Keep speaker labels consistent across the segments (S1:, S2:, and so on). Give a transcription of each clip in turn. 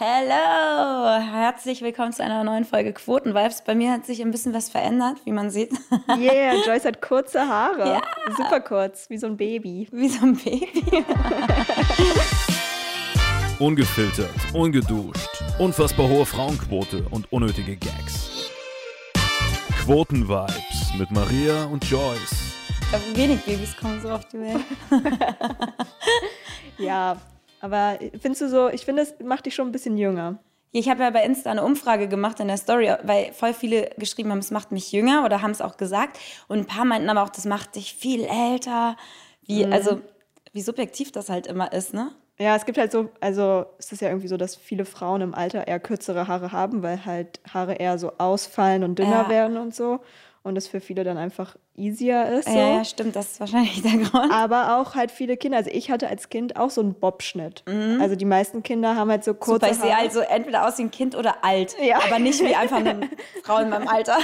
S1: Hello! Herzlich willkommen zu einer neuen Folge Quotenvibes. Bei mir hat sich ein bisschen was verändert, wie man sieht.
S2: Yeah, Joyce hat kurze Haare.
S1: Ja.
S2: Super kurz, wie so ein Baby.
S1: Wie so ein Baby.
S3: Ungefiltert, ungeduscht, unfassbar hohe Frauenquote und unnötige Gags. Quotenvibes mit Maria und Joyce.
S1: Ich glaube, wenig Babys kommen so auf die Welt.
S2: Ja, aber findest du so, ich finde, es macht dich schon ein bisschen jünger.
S1: Ich habe ja bei Insta eine Umfrage gemacht in der Story, weil voll viele geschrieben haben, es macht mich jünger oder haben es auch gesagt. Und ein paar meinten aber auch, das macht dich viel älter. Wie, also, wie subjektiv das halt immer ist, ne?
S2: Ja, es gibt halt so, also es ist ja irgendwie so, dass viele Frauen im Alter eher kürzere Haare haben, weil halt Haare eher so ausfallen und dünner
S1: Ja.
S2: werden und so. Und es für viele dann einfach easier ist. So.
S1: Ja, ja, stimmt, das ist wahrscheinlich der Grund.
S2: Aber auch halt viele Kinder. Also ich hatte als Kind auch so einen Bobschnitt. Also die meisten Kinder haben halt so kurze
S1: Mhm. Super, ich sehe also entweder aus wie ein Kind oder alt.
S2: Ja.
S1: Aber nicht wie einfach eine Frau in meinem Alter.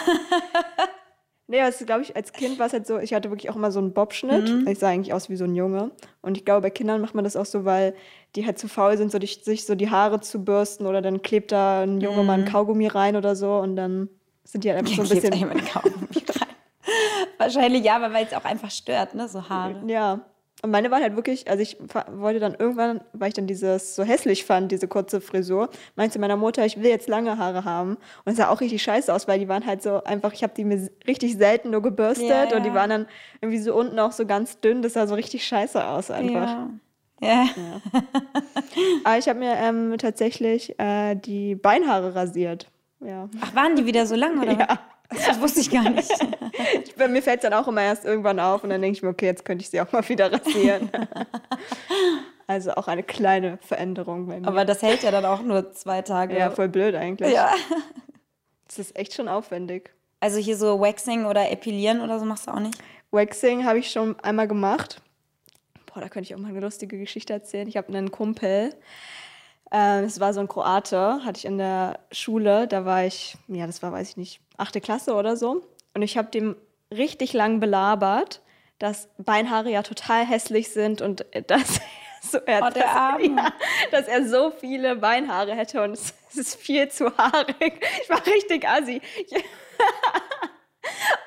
S2: Nee, also glaube ich, als Kind war es halt so, ich hatte wirklich auch immer so einen Bobschnitt.
S1: Mhm.
S2: Ich sah eigentlich aus wie so ein Junge. Und ich glaube, bei Kindern macht man das auch so, weil die halt zu faul sind, so die, sich so die Haare zu bürsten oder dann klebt da ein Junge mal ein Kaugummi rein oder so und dann sind die halt einfach so ein bisschen.
S1: Wahrscheinlich ja, aber weil es auch einfach stört, ne, so Haare.
S2: Ja. Und meine waren halt wirklich, also ich wollte dann irgendwann, weil ich dann dieses so hässlich fand, diese kurze Frisur, meinte meiner Mutter, ich will jetzt lange Haare haben. Und es sah auch richtig scheiße aus, weil die waren halt so einfach, ich habe die mir richtig selten nur gebürstet
S1: Ja, ja.
S2: und die waren dann irgendwie so unten auch so ganz dünn. Das sah so richtig scheiße aus einfach.
S1: Ja. Ja.
S2: Aber ich habe mir ähm, tatsächlich äh, die Beinhaare rasiert. Ja.
S1: Ach, waren die wieder so lang, oder?
S2: Ja.
S1: Das wusste ich gar nicht.
S2: Ich, bei mir fällt es dann auch immer erst irgendwann auf und dann denke ich mir, okay, jetzt könnte ich sie auch mal wieder rasieren. also auch eine kleine Veränderung bei mir.
S1: Aber das hält ja dann auch nur zwei Tage.
S2: Ja, voll blöd eigentlich.
S1: Ja.
S2: Das ist echt schon aufwendig.
S1: Also hier so Waxing oder Epilieren oder so machst du auch nicht?
S2: Waxing habe ich schon einmal gemacht. Boah, da könnte ich auch mal eine lustige Geschichte erzählen. Ich habe einen Kumpel, es war so ein Kroate, hatte ich in der Schule. Da war ich, ja, das war, weiß ich nicht, achte Klasse oder so. Und ich habe dem richtig lang belabert, dass Beinhaare ja total hässlich sind und äh, dass so, er,
S1: Oh,
S2: dass, ja, dass er so viele Beinhaare hätte und es, es ist viel zu haarig. Ich war richtig assi.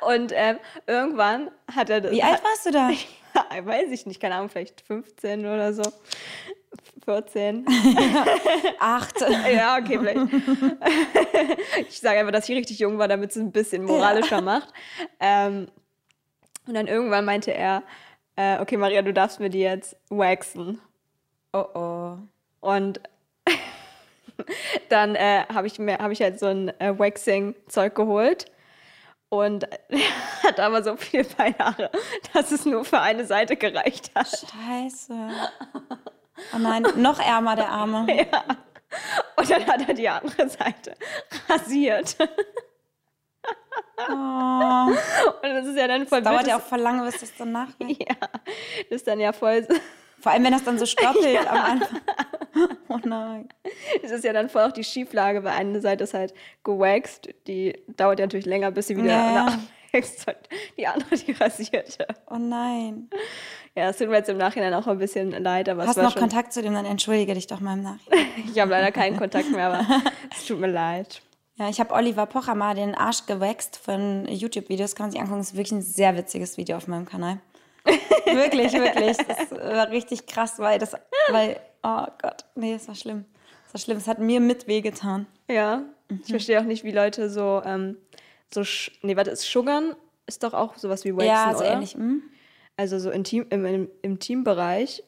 S2: Und ähm, irgendwann hat er das.
S1: Wie alt warst du da?
S2: Weiß ich nicht, keine Ahnung, vielleicht 15 oder so. 14.
S1: Acht.
S2: ja, okay, vielleicht. ich sage einfach, dass ich richtig jung war, damit es ein bisschen moralischer macht. Ähm, und dann irgendwann meinte er, äh, okay, Maria, du darfst mir die jetzt waxen.
S1: Oh oh.
S2: Und dann äh, habe ich mir habe ich halt so ein äh, Waxing-Zeug geholt. Und er hat aber so viel Beinhaare, dass es nur für eine Seite gereicht hat.
S1: Scheiße. Oh nein, noch ärmer der Arme.
S2: Und dann hat er die andere Seite rasiert.
S1: Oh.
S2: Und das ist ja dann voll
S1: Dauert
S2: blöd,
S1: ja auch voll lange, bis das dann nachgeht.
S2: Ja, das ist dann ja voll,
S1: Vor allem, wenn das dann so stoppelt am Anfang. Oh nein.
S2: das ist ja dann voll auch die Schieflage, weil eine Seite ist halt gewaxt, die dauert ja natürlich länger, bis sie wieder
S1: Ja, ja.
S2: Die andere, die rasierte.
S1: Oh nein.
S2: Ja, es tut mir jetzt im Nachhinein auch ein bisschen leid, aber
S1: Hast du noch
S2: schon,
S1: Kontakt zu dem, dann entschuldige dich doch mal im Nachhinein.
S2: ich habe leider keinen Kontakt mehr, aber es tut mir leid.
S1: Ja, ich habe Oliver Pocher mal den Arsch gewächst von YouTube-Videos. Kann man sich angucken. Das ist wirklich ein sehr witziges Video auf meinem Kanal. wirklich, wirklich. Das war richtig krass, weil das, weil, oh Gott, nee, das war schlimm. Das war schlimm. Es hat mir mit wehgetan.
S2: Ja,
S1: Mhm.
S2: ich verstehe auch nicht, wie Leute so, ähm, so, nee, warte, ist Sugarn ist doch auch sowas wie Waxen,
S1: ja, so
S2: oder?
S1: ähnlich. Hm?
S2: Also so intim, im, im, im Teambereich.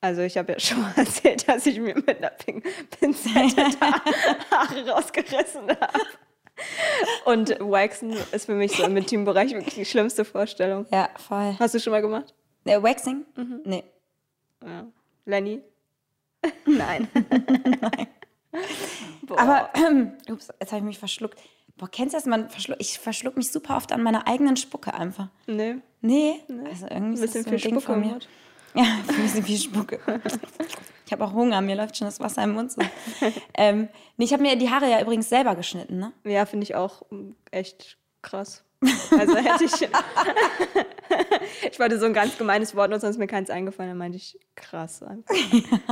S2: Also ich habe ja schon mal erzählt, dass ich mir mit einer Pin Pinzette Haare rausgerissen habe. Und Waxen ist für mich so im Teambereich wirklich die schlimmste Vorstellung.
S1: Ja, voll.
S2: Hast du schon mal gemacht?
S1: Äh, Waxing?
S2: Mhm.
S1: Nee.
S2: Ja. Lenny? Nein. Boah.
S1: Aber, ups, jetzt habe ich mich verschluckt. Boah, kennst du das? Man verschluck, ich verschluck mich super oft an meiner eigenen Spucke einfach.
S2: nee,
S1: Nee, also irgendwie
S2: ein
S1: ist
S2: bisschen
S1: das so ein
S2: viel
S1: Ding
S2: Spucke
S1: von mir. Ja, ein bisschen viel Spucke. Ich habe auch Hunger, mir läuft schon das Wasser im Mund so. ähm, nee, ich habe mir die Haare ja übrigens selber geschnitten, ne?
S2: Ja, finde ich auch echt krass. Also hätte ich. ich wollte so ein ganz gemeines Wort nutzen, sonst ist mir keins eingefallen. Dann meinte ich krass einfach.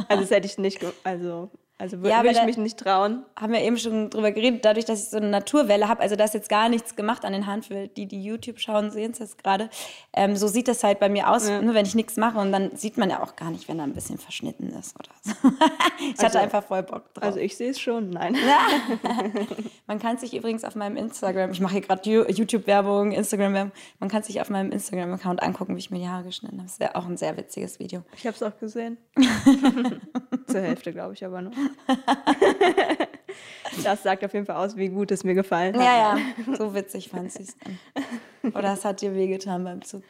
S2: Also das hätte ich nicht. Also Also wür-
S1: Ja,
S2: würde ich mich nicht trauen.
S1: haben wir eben schon drüber geredet, dadurch, dass ich so eine Naturwelle habe, also da ist jetzt gar nichts gemacht an den Haaren, für die, die YouTube schauen, sehen es jetzt gerade. Ähm, so sieht das halt bei mir aus, nur wenn ich nichts mache und dann sieht man ja auch gar nicht, wenn da ein bisschen verschnitten ist oder so. ich hatte
S2: Also-
S1: einfach voll Bock drauf.
S2: Also ich sehe es schon, nein.
S1: man kann sich übrigens auf meinem Instagram, ich mache hier gerade YouTube-Werbung, Instagram-Werbung, man kann sich auf meinem Instagram-Account angucken, wie ich mir die Haare geschnitten habe. Das wäre auch ein sehr witziges Video.
S2: Ich habe es auch gesehen. Zur Hälfte, glaube ich, aber noch. das sagt auf jeden Fall aus, wie gut es mir gefallen hat.
S1: Ja, ja, so witzig fand sie es dann. Oder es hat dir wehgetan beim Zug.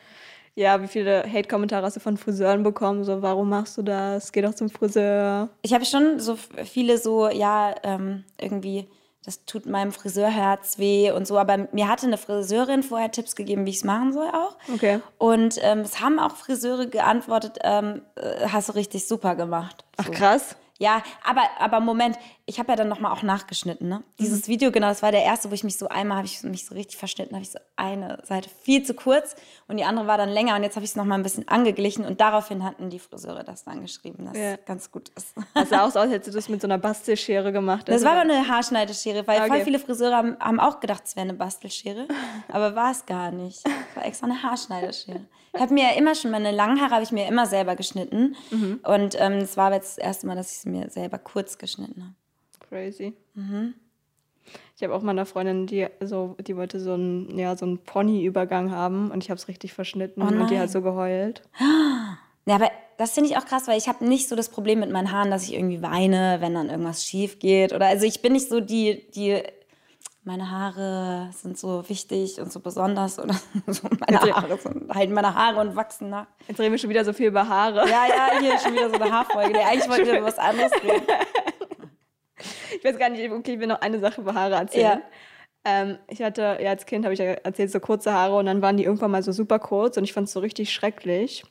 S2: Ja, wie viele Hate-Kommentare hast du von Friseuren bekommen? So, warum machst du das? Geh doch zum Friseur.
S1: Ich habe schon so viele so, ja, ähm, irgendwie, das tut meinem Friseurherz weh und so. Aber mir hatte eine Friseurin vorher Tipps gegeben, wie ich es machen soll auch.
S2: Okay.
S1: Und ähm, es haben auch Friseure geantwortet, ähm, äh, hast du richtig super gemacht.
S2: Ach
S1: So.
S2: krass.
S1: Ja, aber, aber Moment, ich habe ja dann nochmal auch nachgeschnitten, ne? Dieses Video, genau, das war der erste, wo ich mich so einmal, habe ich mich so richtig verschnitten, habe ich so eine Seite viel zu kurz und die andere war dann länger und jetzt habe ich es nochmal ein bisschen angeglichen und daraufhin hatten die Friseure das dann geschrieben, dass
S2: Ja.
S1: es ganz gut ist.
S2: Das sah auch so aus, als hättest du das mit so einer Bastelschere gemacht.
S1: Das
S2: Also,
S1: war aber eine Haarschneideschere, weil voll
S2: Okay.
S1: viele Friseure haben, haben auch gedacht, es wäre eine Bastelschere, aber war es gar nicht. Es war extra eine Haarschneideschere. Ich habe mir ja immer schon, meine langen Haare habe ich mir immer selber geschnitten und ähm, es war aber jetzt das erste Mal, dass ich es mir selber kurz geschnitten habe.
S2: Crazy.
S1: Mhm.
S2: Ich habe auch mal eine Freundin, die so, die wollte so einen, ja, so einen Pony-Übergang haben und ich habe es richtig verschnitten
S1: Oh
S2: und die hat so geheult.
S1: Ja, aber das finde ich auch krass, weil ich habe nicht so das Problem mit meinen Haaren, dass ich irgendwie weine, wenn dann irgendwas schief geht. Oder also ich bin nicht so die, die meine Haare sind so wichtig und so besonders oder so meine. Haare sind halt meine Haare und wachsen nach.
S2: Jetzt reden wir schon wieder so viel über Haare.
S1: Ja, ja, hier ist schon wieder so eine Haarfolge. Nee, eigentlich wollten wir über was anderes reden.
S2: Ich weiß gar nicht, okay, ich will noch eine Sache über Haare erzählen.
S1: Ja.
S2: Ähm, ich hatte, ja, als Kind habe ich ja erzählt, so kurze Haare und dann waren die irgendwann mal so super kurz und ich fand es so richtig schrecklich.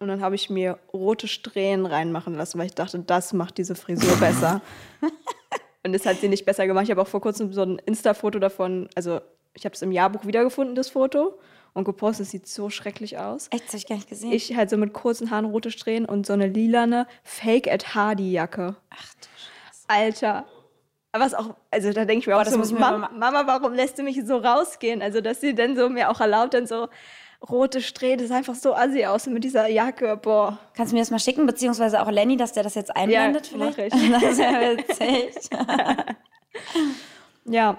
S2: Und dann habe ich mir rote Strähnen reinmachen lassen, weil ich dachte, das macht diese Frisur besser. und das hat sie nicht besser gemacht. Ich habe auch vor kurzem so ein Insta-Foto davon, also ich habe es im Jahrbuch wiedergefunden, das Foto, und gepostet, es sieht so schrecklich aus.
S1: Echt, das habe ich gar nicht gesehen.
S2: Ich halt so mit kurzen Haaren, rote Strähnen und so eine lilane Fake at Hardy Jacke.
S1: Ach du Scheiße.
S2: Alter. Aber was auch, also da denke ich mir
S1: Boah,
S2: auch
S1: das
S2: so,
S1: muss ich mir
S2: Mam
S1: mal-
S2: Mama, warum lässt du mich so rausgehen? Also, dass sie dann so mir auch erlaubt, dann so rote Strähne, das sah einfach so assi aus mit dieser Jacke, boah.
S1: Kannst du mir das mal schicken, beziehungsweise auch Lenny, dass der das jetzt einblendet
S2: mach
S1: vielleicht?
S2: ich.
S1: Das wäre witzig.
S2: Ja,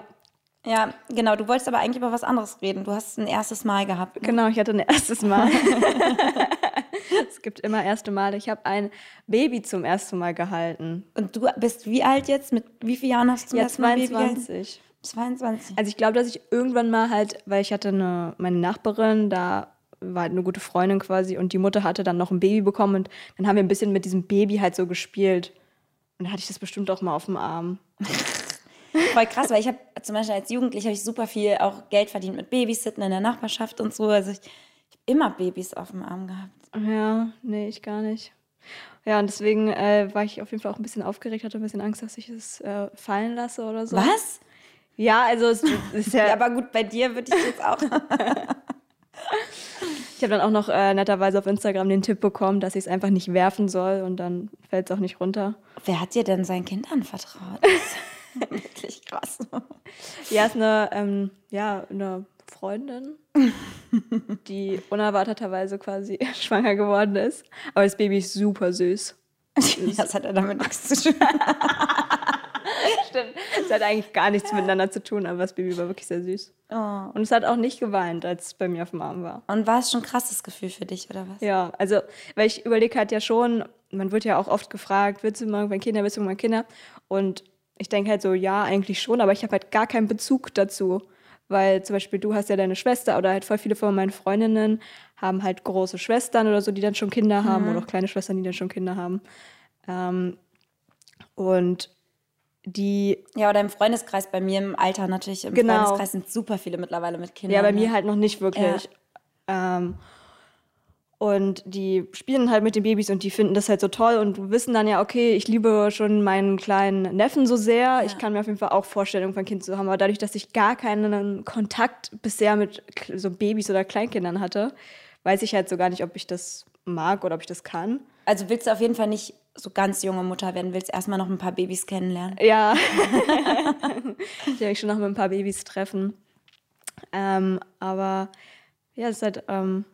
S1: Ja, genau. Du wolltest aber eigentlich über was anderes reden. Du hast ein erstes Mal gehabt. ne?
S2: genau, ich hatte ein erstes Mal. es gibt immer erste Male. Ich habe ein Baby zum ersten Mal gehalten.
S1: Und du bist wie alt jetzt? Mit wie vielen Jahren hast du
S2: Ja,
S1: ersten Mal Baby gehalten?
S2: 22.
S1: 22.
S2: Also ich glaube, dass ich irgendwann mal halt, weil ich hatte eine, meine Nachbarin, da war halt eine gute Freundin quasi und die Mutter hatte dann noch ein Baby bekommen und dann haben wir ein bisschen mit diesem Baby halt so gespielt. Und dann hatte ich das bestimmt auch mal auf dem Arm.
S1: Voll krass, weil ich habe zum Beispiel als Jugendliche habe ich super viel auch Geld verdient mit Babysitten in der Nachbarschaft und so. Also ich, ich habe immer Babys auf dem Arm gehabt.
S2: Ja, nee, ich gar nicht. Ja, und deswegen äh, war ich auf jeden Fall auch ein bisschen aufgeregt, hatte ein bisschen Angst, dass ich es äh, fallen lasse oder so.
S1: Was?
S2: Ja, also es ist ja,
S1: Ja, aber gut, bei dir würde ich jetzt auch.
S2: ich habe dann auch noch äh, netterweise auf Instagram den Tipp bekommen, dass ich es einfach nicht werfen soll und dann fällt es auch nicht runter.
S1: Wer hat dir denn sein Kind anvertraut? Das ist Wirklich krass.
S2: Ja, ist eine, ähm, ja, eine Freundin, die unerwarteterweise quasi schwanger geworden ist. Aber das Baby ist super süß.
S1: Das hat ja damit nichts zu tun.
S2: Stimmt. Es hat eigentlich gar nichts miteinander zu tun, aber das Baby war wirklich sehr süß.
S1: Oh.
S2: Und es hat auch nicht geweint, als es bei mir auf dem Arm war.
S1: Und war es schon ein krasses Gefühl für dich, oder was?
S2: Ja, also, weil ich überlege halt ja schon, man wird ja auch oft gefragt, willst du mal irgendwann Kinder, willst du mal Kinder? Und ich denke halt so, ja, eigentlich schon, aber ich habe halt gar keinen Bezug dazu. Weil zum Beispiel du hast ja deine Schwester oder halt voll viele von meinen Freundinnen haben halt große Schwestern oder so, die dann schon Kinder haben oder auch kleine Schwestern, die dann schon Kinder haben. Ähm, und die,
S1: Ja, oder im Freundeskreis, bei mir im Alter natürlich, im
S2: Genau.
S1: Freundeskreis sind super viele mittlerweile mit Kindern.
S2: ja, bei
S1: ne?
S2: mir halt noch nicht wirklich. Ähm, und die spielen halt mit den Babys und die finden das halt so toll und wissen dann ja, okay, ich liebe schon meinen kleinen Neffen so sehr. Ich kann mir auf jeden Fall auch vorstellen, irgendwann ein Kind zu haben. Aber dadurch, dass ich gar keinen Kontakt bisher mit so Babys oder Kleinkindern hatte, weiß ich halt so gar nicht, ob ich das mag oder ob ich das kann.
S1: Also willst du auf jeden Fall nicht so ganz junge Mutter werden, willst erstmal noch ein paar Babys kennenlernen.
S2: Ja. ich werde mich schon noch mit ein paar Babys treffen. Ähm, aber ja, es ist halt ähm,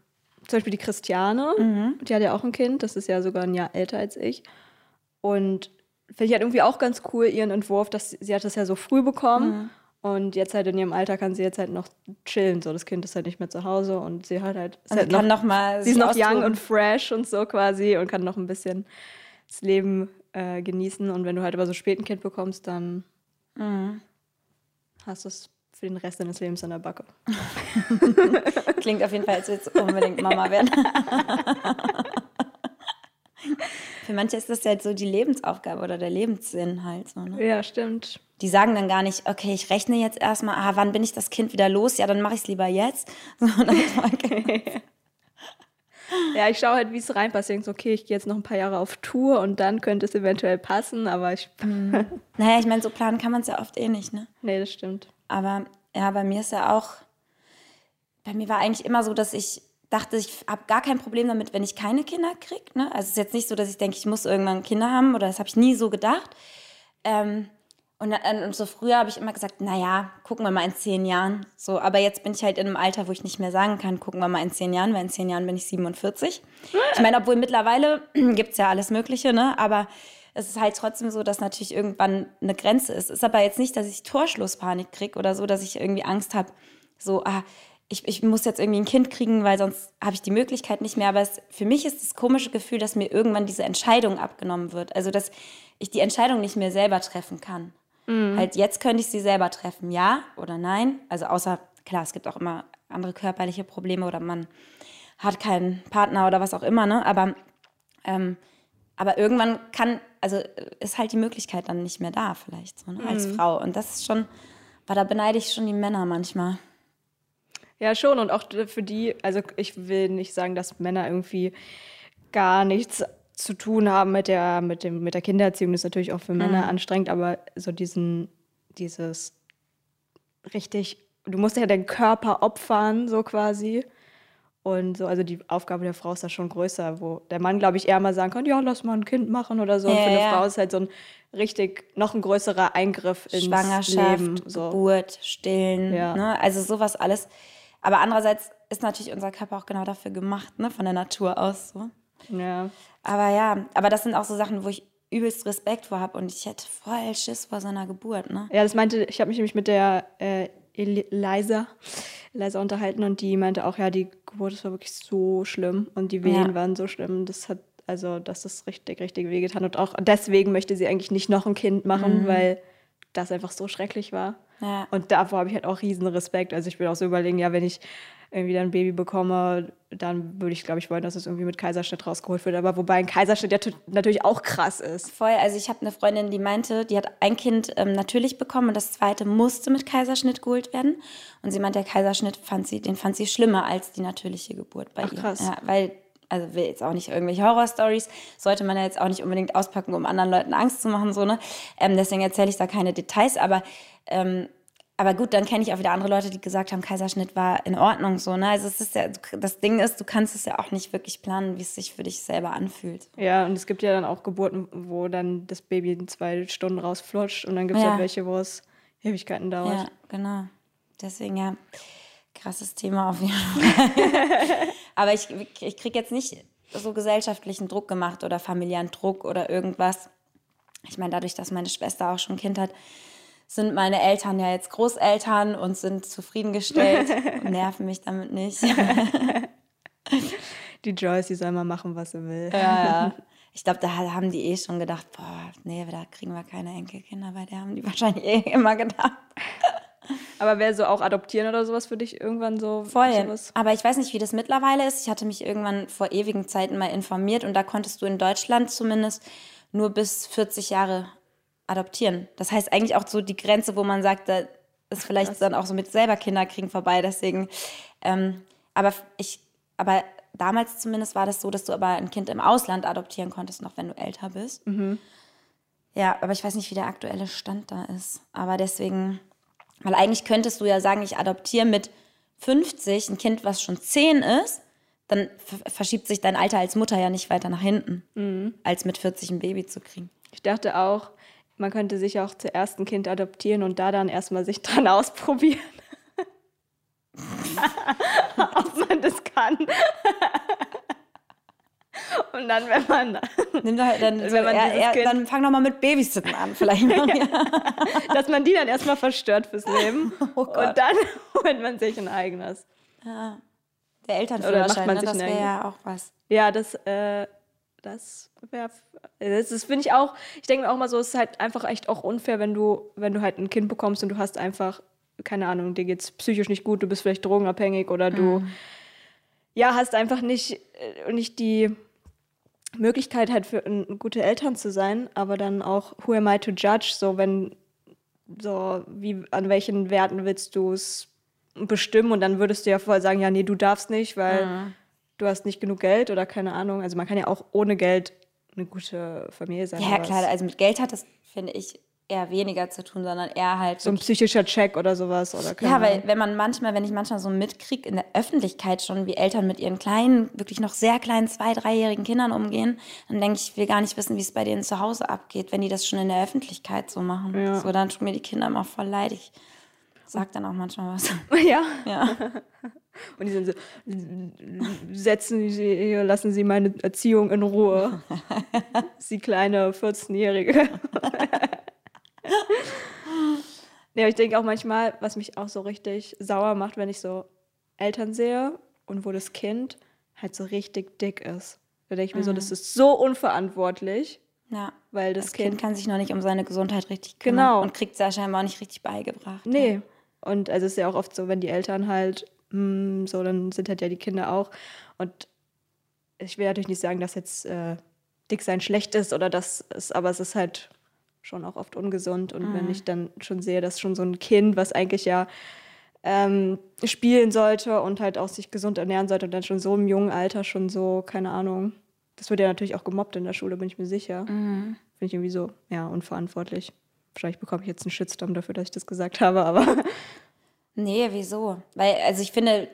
S2: zum Beispiel die Christiane, die hat ja auch ein Kind, das ist ja sogar ein Jahr älter als ich. Und finde ich halt irgendwie auch ganz cool, ihren Entwurf, dass sie, sie hat das ja so früh bekommen. Und jetzt halt in ihrem Alter kann sie jetzt halt noch chillen. So, das Kind ist halt nicht mehr zu Hause und sie hat halt.
S1: Und
S2: halt
S1: kann noch mal
S2: Sie ist noch young
S1: austoben.
S2: und fresh und so quasi und kann noch ein bisschen das Leben äh, genießen. Und wenn du halt aber so spät ein Kind bekommst, dann
S1: Mhm.
S2: hast du es für den Rest deines Lebens an der Backe.
S1: Klingt auf jeden Fall, als du unbedingt Mama werden. Für manche ist das ja halt so die Lebensaufgabe oder der Lebenssinn halt so. Ne?
S2: Ja, stimmt.
S1: Die sagen dann gar nicht, okay, ich rechne jetzt erstmal, ah, wann bin ich das Kind wieder los? Ja, dann mache ich es lieber jetzt. Sondern okay.
S2: Ja, ich schaue halt, wie es reinpasst. Ich denke so, okay, ich gehe jetzt noch ein paar Jahre auf Tour und dann könnte es eventuell passen, aber ich.
S1: Naja, ich meine, so planen kann man es ja oft eh nicht, ne?
S2: nee, das stimmt.
S1: Aber ja, bei mir ist ja auch, bei mir war eigentlich immer so, dass ich dachte, ich habe gar kein Problem damit, wenn ich keine Kinder kriege. Ne? Also es ist jetzt nicht so, dass ich denke, ich muss irgendwann Kinder haben oder das habe ich nie so gedacht. Ähm, und, dann- und so früher habe ich immer gesagt, naja, gucken wir mal in zehn Jahren. So, aber jetzt bin ich halt in einem Alter, wo ich nicht mehr sagen kann, gucken wir mal in zehn Jahren, weil in zehn Jahren bin ich 47. Ich meine, obwohl mittlerweile gibt es ja alles Mögliche, ne? aber es ist halt trotzdem so, dass natürlich irgendwann eine Grenze ist. Es ist aber jetzt nicht, dass ich Torschlusspanik kriege oder so, dass ich irgendwie Angst habe, so, ah, ich, ich muss jetzt irgendwie ein Kind kriegen, weil sonst habe ich die Möglichkeit nicht mehr. Aber es, für mich ist das komische Gefühl, dass mir irgendwann diese Entscheidung abgenommen wird. Also, dass ich die Entscheidung nicht mehr selber treffen kann. Halt, jetzt könnte ich sie selber treffen, ja oder nein. Also, außer, klar, es gibt auch immer andere körperliche Probleme oder man hat keinen Partner oder was auch immer, ne? Aber, ähm, aber irgendwann kann, also ist halt die Möglichkeit dann nicht mehr da, vielleicht so, ne? als Frau. Und das ist schon, weil da beneide ich schon die Männer manchmal.
S2: Ja, schon. Und auch für die, also ich will nicht sagen, dass Männer irgendwie gar nichts zu tun haben mit der, mit dem, mit der Kindererziehung. Das ist natürlich auch für Männer anstrengend, aber so diesen, dieses richtig, du musst ja deinen Körper opfern, so quasi. Und so, also die Aufgabe der Frau ist da schon größer, wo der Mann, glaube ich, eher mal sagen kann, ja, lass mal ein Kind machen oder so. Und
S1: Ja,
S2: für eine
S1: ja.
S2: Frau ist halt so ein richtig, noch ein größerer Eingriff ins
S1: Schwangerschaft,
S2: Leben. So.
S1: Geburt, Stillen,
S2: Ja.
S1: ne? also sowas alles. Aber andererseits ist natürlich unser Körper auch genau dafür gemacht, ne? von der Natur aus. So.
S2: Ja.
S1: Aber ja, aber das sind auch so Sachen, wo ich übelst Respekt vor habe und ich hätte voll Schiss vor so einer Geburt. Ne?
S2: Ja, das meinte, ich habe mich nämlich mit der äh, Eliza, Eliza unterhalten und die meinte auch, ja, die Geburt war wirklich so schlimm und die Wehen
S1: Ja.
S2: waren so schlimm. Das hat, also, dass das richtig, richtig wehgetan. Und auch deswegen möchte sie eigentlich nicht noch ein Kind machen, weil das einfach so schrecklich war.
S1: Ja.
S2: Und davor habe ich halt auch riesen Respekt. Also ich bin auch so überlegen, ja, wenn ich irgendwie dann ein Baby bekomme, dann würde ich, glaube ich, wollen, dass es irgendwie mit Kaiserschnitt rausgeholt wird. Aber wobei ein Kaiserschnitt ja natürlich auch krass ist.
S1: Voll, also ich habe eine Freundin, die meinte, die hat ein Kind ähm, natürlich bekommen und das zweite musste mit Kaiserschnitt geholt werden. Und sie meinte, der Kaiserschnitt fand sie, den fand sie schlimmer als die natürliche Geburt bei
S2: Ach,
S1: ihr.
S2: krass.
S1: Ja, weil, also will jetzt auch nicht irgendwelche Horrorstories, sollte man ja jetzt auch nicht unbedingt auspacken, um anderen Leuten Angst zu machen, so, ne? Ähm, deswegen erzähle ich da keine Details, aber ähm, aber gut, dann kenne ich auch wieder andere Leute, die gesagt haben, Kaiserschnitt war in Ordnung so. Ne? Also es ist ja, das Ding ist, du kannst es ja auch nicht wirklich planen, wie es sich für dich selber anfühlt.
S2: Ja, und es gibt ja dann auch Geburten, wo dann das Baby in zwei Stunden rausflutscht und dann gibt es
S1: Ja.
S2: halt welche, wo es Ewigkeiten dauert.
S1: Ja, genau. Deswegen ja, krasses Thema auf jeden Fall. Aber ich, ich kriege jetzt nicht so gesellschaftlichen Druck gemacht oder familiären Druck oder irgendwas. Ich meine, dadurch, dass meine Schwester auch schon ein Kind hat, sind meine Eltern ja jetzt Großeltern und sind zufriedengestellt und nerven mich damit nicht.
S2: Die Joyce, die soll mal machen, was sie will.
S1: Ja, ja. Ich glaube, da haben die eh schon gedacht, boah, nee, da kriegen wir keine Enkelkinder, weil der haben die wahrscheinlich eh immer gedacht.
S2: Aber wäre so auch adoptieren oder sowas für dich irgendwann so?
S1: Voll.
S2: Sowas?
S1: Aber ich weiß nicht, wie das mittlerweile ist. Ich hatte mich irgendwann vor ewigen Zeiten mal informiert und da konntest du in Deutschland zumindest nur bis 40 Jahre adoptieren. Das heißt eigentlich auch so die Grenze, wo man sagt, da ist vielleicht dann auch so mit selber Kinder kriegen vorbei. Deswegen, ähm, aber ich, aber damals zumindest war das so, dass du aber ein Kind im Ausland adoptieren konntest, noch wenn du älter bist. Ja, aber ich weiß nicht, wie der aktuelle Stand da ist. Aber deswegen, weil eigentlich könntest du ja sagen, ich adoptiere mit 50 ein Kind, was schon 10 ist, dann verschiebt sich dein Alter als Mutter ja nicht weiter nach hinten,
S2: Mhm.
S1: als mit 40 ein Baby zu kriegen.
S2: Ich dachte auch, man könnte sich auch zuerst ein Kind adoptieren und da dann erstmal sich dran ausprobieren. Ob man das kann. und dann, wenn man,
S1: Nimm doch, dann, so,
S2: Wenn man
S1: eher,
S2: dieses
S1: eher,
S2: Kind-
S1: dann fang doch mal mit Babysitten an, vielleicht. Noch.
S2: dass man die dann erstmal verstört fürs Leben.
S1: Oh
S2: und dann holt man sich ein eigenes.
S1: Der
S2: Oder
S1: Elternführerschein,
S2: macht man
S1: ne?
S2: sich
S1: das wäre ja auch was.
S2: Ja, das, äh, das wäre, das, das finde ich auch, ich denke mir auch mal so, es ist halt einfach echt auch unfair, wenn du, wenn du halt ein Kind bekommst und du hast einfach, keine Ahnung, dir geht's psychisch nicht gut, du bist vielleicht drogenabhängig oder du, ja, hast einfach nicht, äh, nicht die Möglichkeit halt für ein, gute Eltern zu sein, aber dann auch, who am I to judge, so wenn, so, wie, an welchen Werten willst du es bestimmen? Und dann würdest du ja vorher sagen, ja, nee, du darfst nicht, weil du hast nicht genug Geld oder keine Ahnung. Also man kann ja auch ohne Geld eine gute Familie sein.
S1: Ja, klar, also mit Geld hat das, finde ich, eher weniger zu tun, sondern eher halt
S2: So ein psychischer Check oder sowas. Oder
S1: Ja, weil wenn man manchmal, wenn ich manchmal so mitkriege in der Öffentlichkeit schon, wie Eltern mit ihren kleinen, wirklich noch sehr kleinen, zwei-, dreijährigen Kindern umgehen, dann denke ich, ich will gar nicht wissen, wie es bei denen zu Hause abgeht, wenn die das schon in der Öffentlichkeit so machen.
S2: Ja.
S1: So, dann tun mir die Kinder immer voll leid. Ich sag dann auch manchmal was.
S2: Ja.
S1: Ja.
S2: Und die sind so, setzen Sie, lassen Sie meine Erziehung in Ruhe. Sie kleine 14-Jährige. ja, ich denke auch manchmal, was mich auch so richtig sauer macht, wenn ich so Eltern sehe und wo das Kind halt so richtig dick ist. Da denke ich mir so, das ist so unverantwortlich,
S1: ja.
S2: weil das,
S1: Das Kind
S2: Kind
S1: kann sich noch nicht um seine Gesundheit richtig kümmern
S2: Genau.
S1: und kriegt es ja scheinbar auch nicht richtig beigebracht.
S2: Nee. Und also es ist ja auch oft so, wenn die Eltern halt mm, so, dann sind halt ja die Kinder auch. Und ich will natürlich nicht sagen, dass jetzt äh, dick sein schlecht ist oder das ist, aber es ist halt schon auch oft ungesund. Und wenn ich dann schon sehe, dass schon so ein Kind, was eigentlich ja ähm, spielen sollte und halt auch sich gesund ernähren sollte und dann schon so im jungen Alter schon so, keine Ahnung. Das wird ja natürlich auch gemobbt in der Schule, bin ich mir sicher. Finde ich irgendwie so, ja, unverantwortlich. Wahrscheinlich bekomme ich jetzt einen Shitstorm dafür, dass ich das gesagt habe, aber
S1: Nee, wieso? Weil, also ich finde,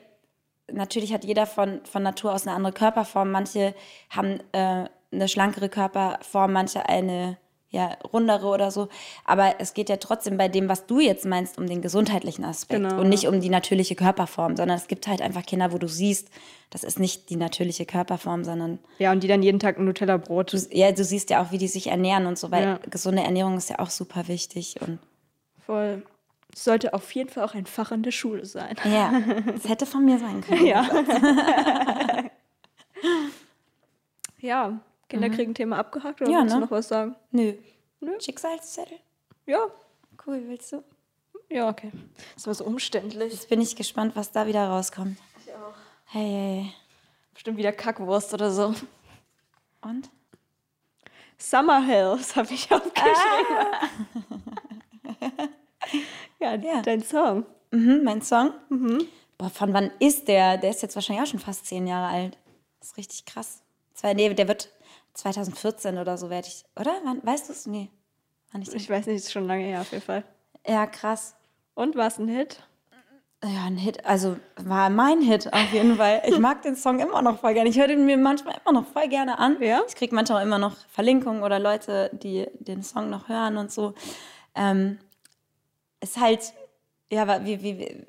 S1: natürlich hat jeder von, von Natur aus eine andere Körperform. Manche haben äh, eine schlankere Körperform, manche eine ja, rundere oder so. Aber es geht ja trotzdem bei dem, was du jetzt meinst, um den gesundheitlichen Aspekt
S2: Genau,
S1: und nicht um die natürliche Körperform, sondern es gibt halt einfach Kinder, wo du siehst, das ist nicht die natürliche Körperform, sondern
S2: ja, und die dann jeden Tag ein Nutella-Brot.
S1: du, ja, du siehst ja auch, wie die sich ernähren und so, weil
S2: Ja.
S1: gesunde Ernährung ist ja auch super wichtig. Und
S2: Voll. Sollte auf jeden Fall auch ein Fach in der Schule sein.
S1: ja, das hätte von mir sein können.
S2: Ja. ja, Kinder kriegen Thema abgehakt oder
S1: Ja,
S2: willst du
S1: ne?
S2: noch was sagen?
S1: Nö. Schicksalszettel?
S2: Ja,
S1: Cool, willst du?
S2: ja, okay. Das war so umständlich.
S1: Jetzt bin ich gespannt, was da wieder rauskommt.
S2: Ich auch.
S1: Hey, hey, hey.
S2: Bestimmt wieder Kackwurst oder so.
S1: Und?
S2: Summer Hills habe ich aufgeschrieben. ja,
S1: Ja.
S2: dein Song.
S1: Mhm, mein Song? Boah, von wann ist der? Der ist jetzt wahrscheinlich auch schon fast zehn Jahre alt. Das ist richtig krass. Zwei, nee, der wird 2014 oder so werde ich. Oder? Wann, weißt du es? Nee. Wann ich
S2: Ich weiß nicht, ist schon lange her auf jeden Fall.
S1: ja, krass.
S2: Und war es ein Hit?
S1: Ja, ein Hit, also war mein Hit auf jeden Fall. Ich mag den Song immer noch voll gerne. Ich höre den mir manchmal immer noch voll gerne an.
S2: Ja?
S1: Ich kriege manchmal immer noch Verlinkungen oder Leute, die den Song noch hören und so. Ähm, ist halt, ja, wie, wie,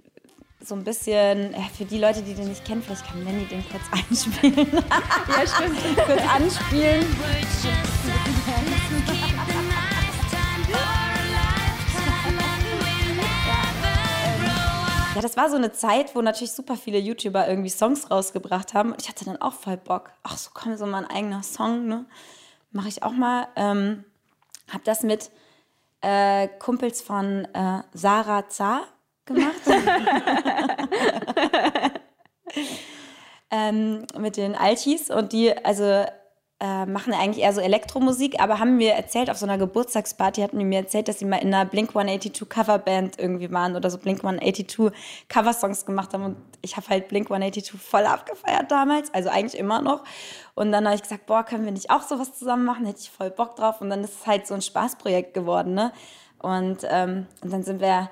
S1: so ein bisschen, für die Leute, die den nicht kennen, vielleicht kann Lenny den kurz einspielen.
S2: Ja, stimmt.
S1: kurz anspielen. Ja, das war so eine Zeit, wo natürlich super viele YouTuber irgendwie Songs rausgebracht haben. Und ich hatte dann auch voll Bock. Ach, so komm, so mein eigener Song, ne? Mache ich auch mal. Ähm, hab das mit äh, Kumpels von äh, Sarah Zar gemacht. ähm, mit den Altis. Und die, also äh, machen eigentlich eher so Elektromusik, aber haben mir erzählt, auf so einer Geburtstagsparty hatten die mir erzählt, dass sie mal in einer Blink 182 Coverband irgendwie waren oder so Blink 182 Coversongs gemacht haben. Und ich habe halt Blink 182 voll abgefeiert damals, also eigentlich immer noch. Und dann habe ich gesagt, boah, können wir nicht auch sowas zusammen machen? Hätte ich voll Bock drauf. Und dann ist es halt so ein Spaßprojekt geworden, ne? Und, ähm, und dann sind wir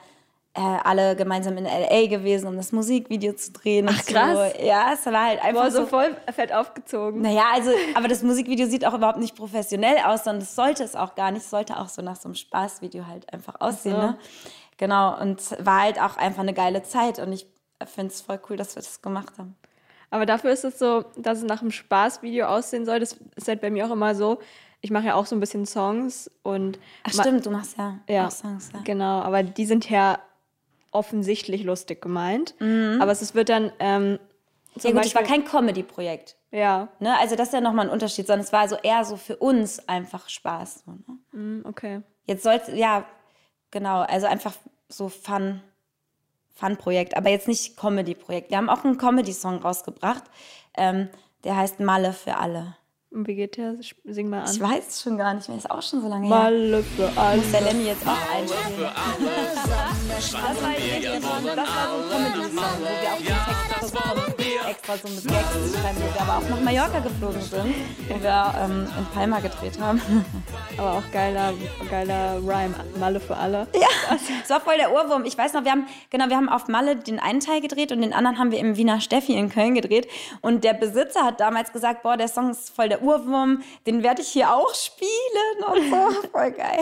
S1: äh, alle gemeinsam in L.A. gewesen, um das Musikvideo zu drehen.
S2: Ach,
S1: und so.
S2: krass.
S1: Ja, es war halt einfach
S2: Boah, so
S1: so
S2: voll fett aufgezogen.
S1: naja, also, aber das Musikvideo sieht auch überhaupt nicht professionell aus, sondern das sollte es auch gar nicht. Es sollte auch so nach so einem Spaßvideo halt einfach aussehen,
S2: so.
S1: ne? Genau, und es war halt auch einfach eine geile Zeit und ich finde es voll cool, dass wir das gemacht haben.
S2: Aber dafür ist es so, dass es nach einem Spaßvideo aussehen soll. Das ist halt bei mir auch immer so. Ich mache ja auch so ein bisschen Songs und
S1: Ach stimmt, du machst ja,
S2: Ja,
S1: auch Songs, ja.
S2: genau. Aber die sind ja offensichtlich lustig gemeint. Aber es wird dann ähm,
S1: Ja
S2: zum
S1: gut, es war
S2: Beispiel-
S1: kein Comedy-Projekt.
S2: Ja,
S1: Ne? Also das ist ja nochmal ein Unterschied, sondern es war so eher so für uns einfach Spaß. So, ne?
S2: hm, okay.
S1: Jetzt sollte, ja, genau, also einfach so Fun, Fun-Projekt, aber jetzt nicht Comedy-Projekt. Wir haben auch einen Comedy-Song rausgebracht, ähm, der heißt Malle für alle.
S2: Und wie geht der? Sing mal an.
S1: Ich weiß es schon gar nicht mehr, ist auch schon so lange her.
S2: Malle für alle.
S1: Muss der Lenny jetzt auch einspielen. Das war, das war so ein Comedy-Song, wo wir auch den Text bekommen, extra so mit Gags schreiben, wo wir aber auch nach Mallorca geflogen sind, wo wir ähm, in Palma gedreht haben.
S2: Aber auch geiler, geiler Rhyme. Malle für alle.
S1: Ja, das war voll der Ohrwurm. Ich weiß noch, wir haben, genau, wir haben auf Malle den einen Teil gedreht und den anderen haben wir im Wiener Steffi in Köln gedreht. Und der Besitzer hat damals gesagt, boah, der Song ist voll der Urwurm, den werde ich hier auch spielen und so. Voll geil.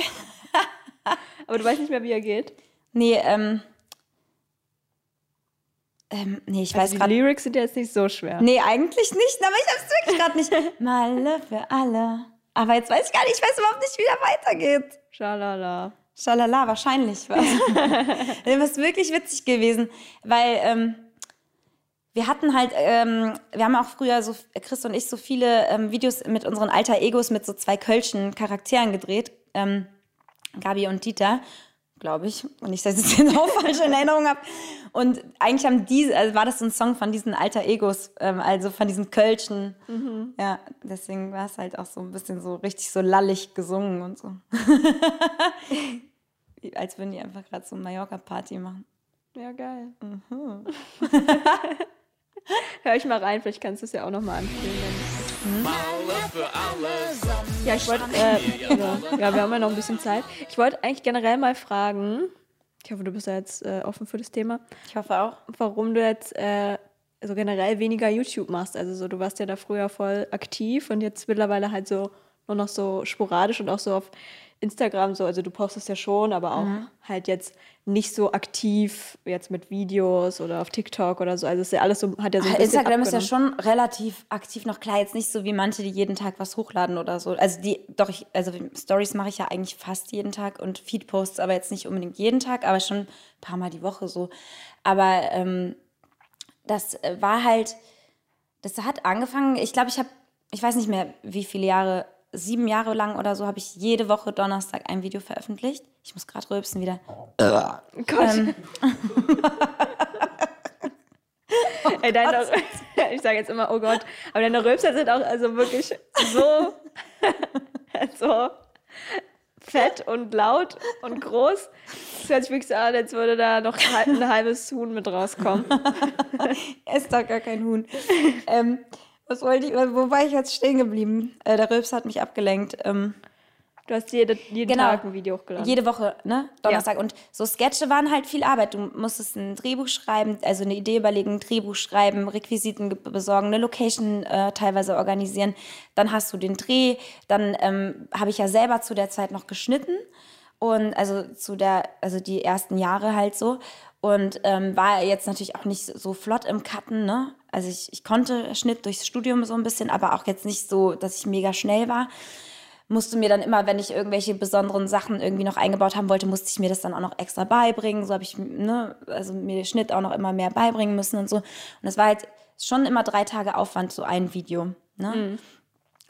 S2: Aber du weißt nicht mehr, wie er geht.
S1: Nee, ähm, ähm, nee, ich weiß
S2: Also die
S1: gerade.
S2: Lyrics sind ja jetzt nicht so schwer.
S1: Nee, eigentlich nicht, aber ich hab's wirklich gerade nicht. Malle für alle. Aber jetzt weiß ich gar nicht, ich weiß überhaupt nicht, wie der weitergeht.
S2: Schalala.
S1: Schalala, wahrscheinlich was. das ist wirklich witzig gewesen, weil ähm, wir hatten halt, ähm, wir haben auch früher so, Chris und ich, so viele ähm, Videos mit unseren alter Egos mit so zwei Kölschen Charakteren gedreht. Ähm, Gabi und Dieter, glaube ich. Und ich das jetzt genau falsch in Erinnerung habe. Und eigentlich haben diese, also war das so ein Song von diesen alter Egos, ähm, also von diesen Kölschen. Ja, deswegen war es halt auch so ein bisschen so richtig so lallig gesungen und so. Als würden die einfach gerade so eine Mallorca-Party machen.
S2: Ja, geil.
S1: Mhm.
S2: Hör ich mal rein, vielleicht kannst du es ja auch nochmal anspielen. Dann. Ja, ich wollte, äh, also, ja, wir haben ja noch ein bisschen Zeit. Ich wollte eigentlich generell mal fragen, ich hoffe, du bist ja jetzt äh, offen für das Thema,
S1: Ich hoffe auch.
S2: warum du jetzt äh, so generell weniger YouTube machst. Also so, du warst ja da früher voll aktiv und jetzt mittlerweile halt so nur noch so sporadisch und auch so auf Instagram so. Also du postest ja schon, aber auch halt jetzt nicht so aktiv jetzt mit Videos oder auf TikTok oder so. Also ist ja alles so, hat ja so ein bisschen
S1: Instagram ist ja
S2: abgenommen.
S1: schon relativ aktiv noch klar, jetzt nicht so wie manche, die jeden Tag was hochladen oder so. Also die, doch, ich, also Stories mache ich ja eigentlich fast jeden Tag und Feedposts aber jetzt nicht unbedingt jeden Tag, aber schon ein paar Mal die Woche so. Aber ähm, das war halt, das hat angefangen, ich glaube, ich habe, ich weiß nicht mehr, wie viele Jahre, sieben Jahre lang oder so, habe ich jede Woche Donnerstag ein Video veröffentlicht. Ich muss gerade rülpsen wieder.
S2: Oh Gott.
S1: Ähm.
S2: Ey, deine, ich sage jetzt immer, oh Gott, aber deine Rülpser sind auch also wirklich so, so fett und laut und groß. Das hört sich wirklich so an, als würde da noch ein halbes Huhn mit rauskommen.
S1: Er ist doch gar kein Huhn. ähm, was wollte ich, wo war ich jetzt stehen geblieben? Äh, der Rülps hat mich abgelenkt. Ähm,
S2: Du hast jede, jeden
S1: Genau.
S2: Tag ein Video hochgeladen.
S1: jede Woche, ne? Donnerstag. Und so Sketche waren halt viel Arbeit. Du musstest ein Drehbuch schreiben, also eine Idee überlegen, ein Drehbuch schreiben, Requisiten ge- besorgen, eine Location äh, teilweise organisieren. Dann hast du den Dreh. Dann ähm, habe ich ja selber zu der Zeit noch geschnitten. Und also zu der, also die ersten Jahre halt so. Und ähm, war jetzt natürlich auch nicht so flott im Cutten, ne? Also ich, ich konnte Schnitt durchs Studium so ein bisschen, aber auch jetzt nicht so, dass ich mega schnell war musste mir dann immer, wenn ich irgendwelche besonderen Sachen irgendwie noch eingebaut haben wollte, musste ich mir das dann auch noch extra beibringen. So habe ich ne, also mir den Schnitt auch noch immer mehr beibringen müssen und so. Und es war halt schon immer drei Tage Aufwand, so ein Video. Ne?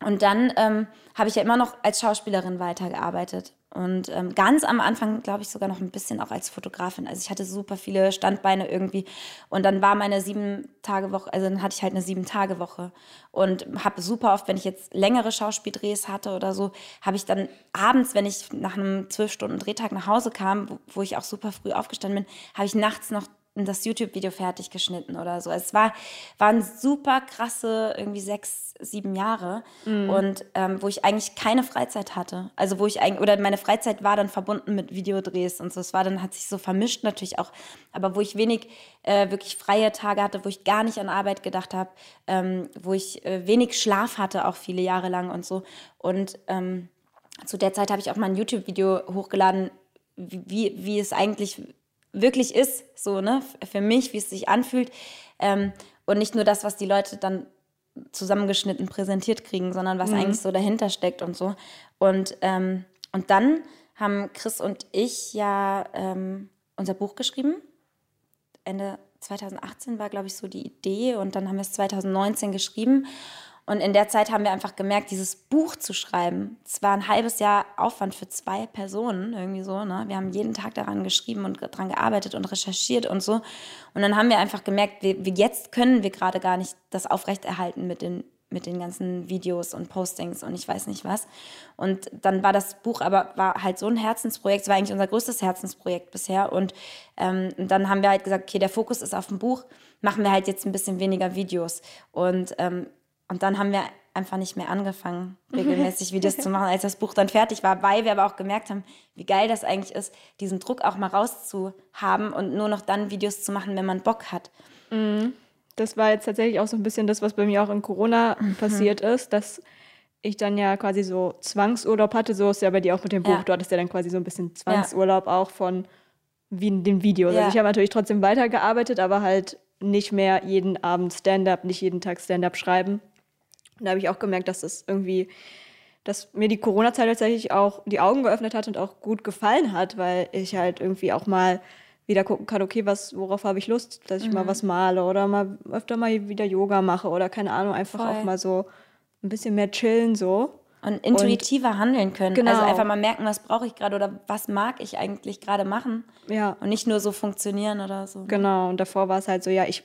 S1: Und dann ähm, habe ich ja immer noch als Schauspielerin weitergearbeitet. Und ähm, ganz am Anfang, glaube ich, sogar noch ein bisschen auch als Fotografin. Also ich hatte super viele Standbeine irgendwie. Und dann war meine sieben Tage Woche, also dann hatte ich halt eine sieben Tage Woche. Und habe super oft, wenn ich jetzt längere Schauspieldrehs hatte oder so, habe ich dann abends, wenn ich nach einem zwölf Stunden Drehtag nach Hause kam, wo, wo ich auch super früh aufgestanden bin, habe ich nachts noch das YouTube-Video fertig geschnitten oder so. Es war, waren super krasse, irgendwie sechs, sieben Jahre und ähm, wo ich eigentlich keine Freizeit hatte. Also wo ich eigentlich, oder meine Freizeit war dann verbunden mit Videodrehs und so. Es war dann, hat sich so vermischt natürlich auch, aber wo ich wenig äh, wirklich freie Tage hatte, wo ich gar nicht an Arbeit gedacht habe, ähm, wo ich äh, wenig Schlaf hatte, auch viele Jahre lang und so. Und ähm, zu der Zeit habe ich auch mal ein YouTube-Video hochgeladen, wie, wie es eigentlich wirklich ist, so, ne, für mich, wie es sich anfühlt. Ähm, und nicht nur das, was die Leute dann zusammengeschnitten präsentiert kriegen, sondern was eigentlich so dahinter steckt und so. Und, ähm, und dann haben Chris und ich ja ähm, unser Buch geschrieben. Ende 2018 war, glaube ich, so die Idee. Und dann haben wir es 2019 geschrieben. Und in der Zeit haben wir einfach gemerkt, dieses Buch zu schreiben, es war ein halbes Jahr Aufwand für zwei Personen, irgendwie so. Ne? Wir haben jeden Tag daran geschrieben und daran gearbeitet und recherchiert und so. Und dann haben wir einfach gemerkt, wir, jetzt können wir gerade gar nicht das aufrechterhalten mit den, mit den ganzen Videos und Postings und ich weiß nicht was. Und dann war das Buch aber war halt so ein Herzensprojekt, es war eigentlich unser größtes Herzensprojekt bisher. Und, ähm, dann haben wir halt gesagt, okay, der Fokus ist auf dem Buch, machen wir halt jetzt ein bisschen weniger Videos. Und ähm, und dann haben wir einfach nicht mehr angefangen, regelmäßig Videos zu machen, als das Buch dann fertig war, weil wir aber auch gemerkt haben, wie geil das eigentlich ist, diesen Druck auch mal rauszuhaben und nur noch dann Videos zu machen, wenn man Bock hat.
S2: Das war jetzt tatsächlich auch so ein bisschen das, was bei mir auch in Corona passiert ist, dass ich dann ja quasi so Zwangsurlaub hatte. So ist ja bei dir auch mit dem Buch.
S1: Ja.
S2: Du hattest ja dann quasi so ein bisschen Zwangsurlaub auch von wie in den Videos.
S1: Ja.
S2: Also ich habe natürlich trotzdem weitergearbeitet, aber halt nicht mehr jeden Abend Stand-up, nicht jeden Tag Stand-up schreiben. Und da habe ich auch gemerkt, dass das irgendwie, dass mir die Corona-Zeit tatsächlich auch die Augen geöffnet hat und auch gut gefallen hat, weil ich halt irgendwie auch mal wieder gucken kann, okay, was, worauf habe ich Lust, dass ich mal was male oder mal öfter mal wieder Yoga mache oder keine Ahnung, einfach
S1: Voll.
S2: auch mal so ein bisschen mehr chillen so.
S1: Und intuitiver handeln können.
S2: Genau.
S1: Also einfach mal merken, was brauche ich gerade oder was mag ich eigentlich gerade machen.
S2: Ja.
S1: Und nicht nur so funktionieren oder so.
S2: Genau, und davor war es halt so, ja, ich,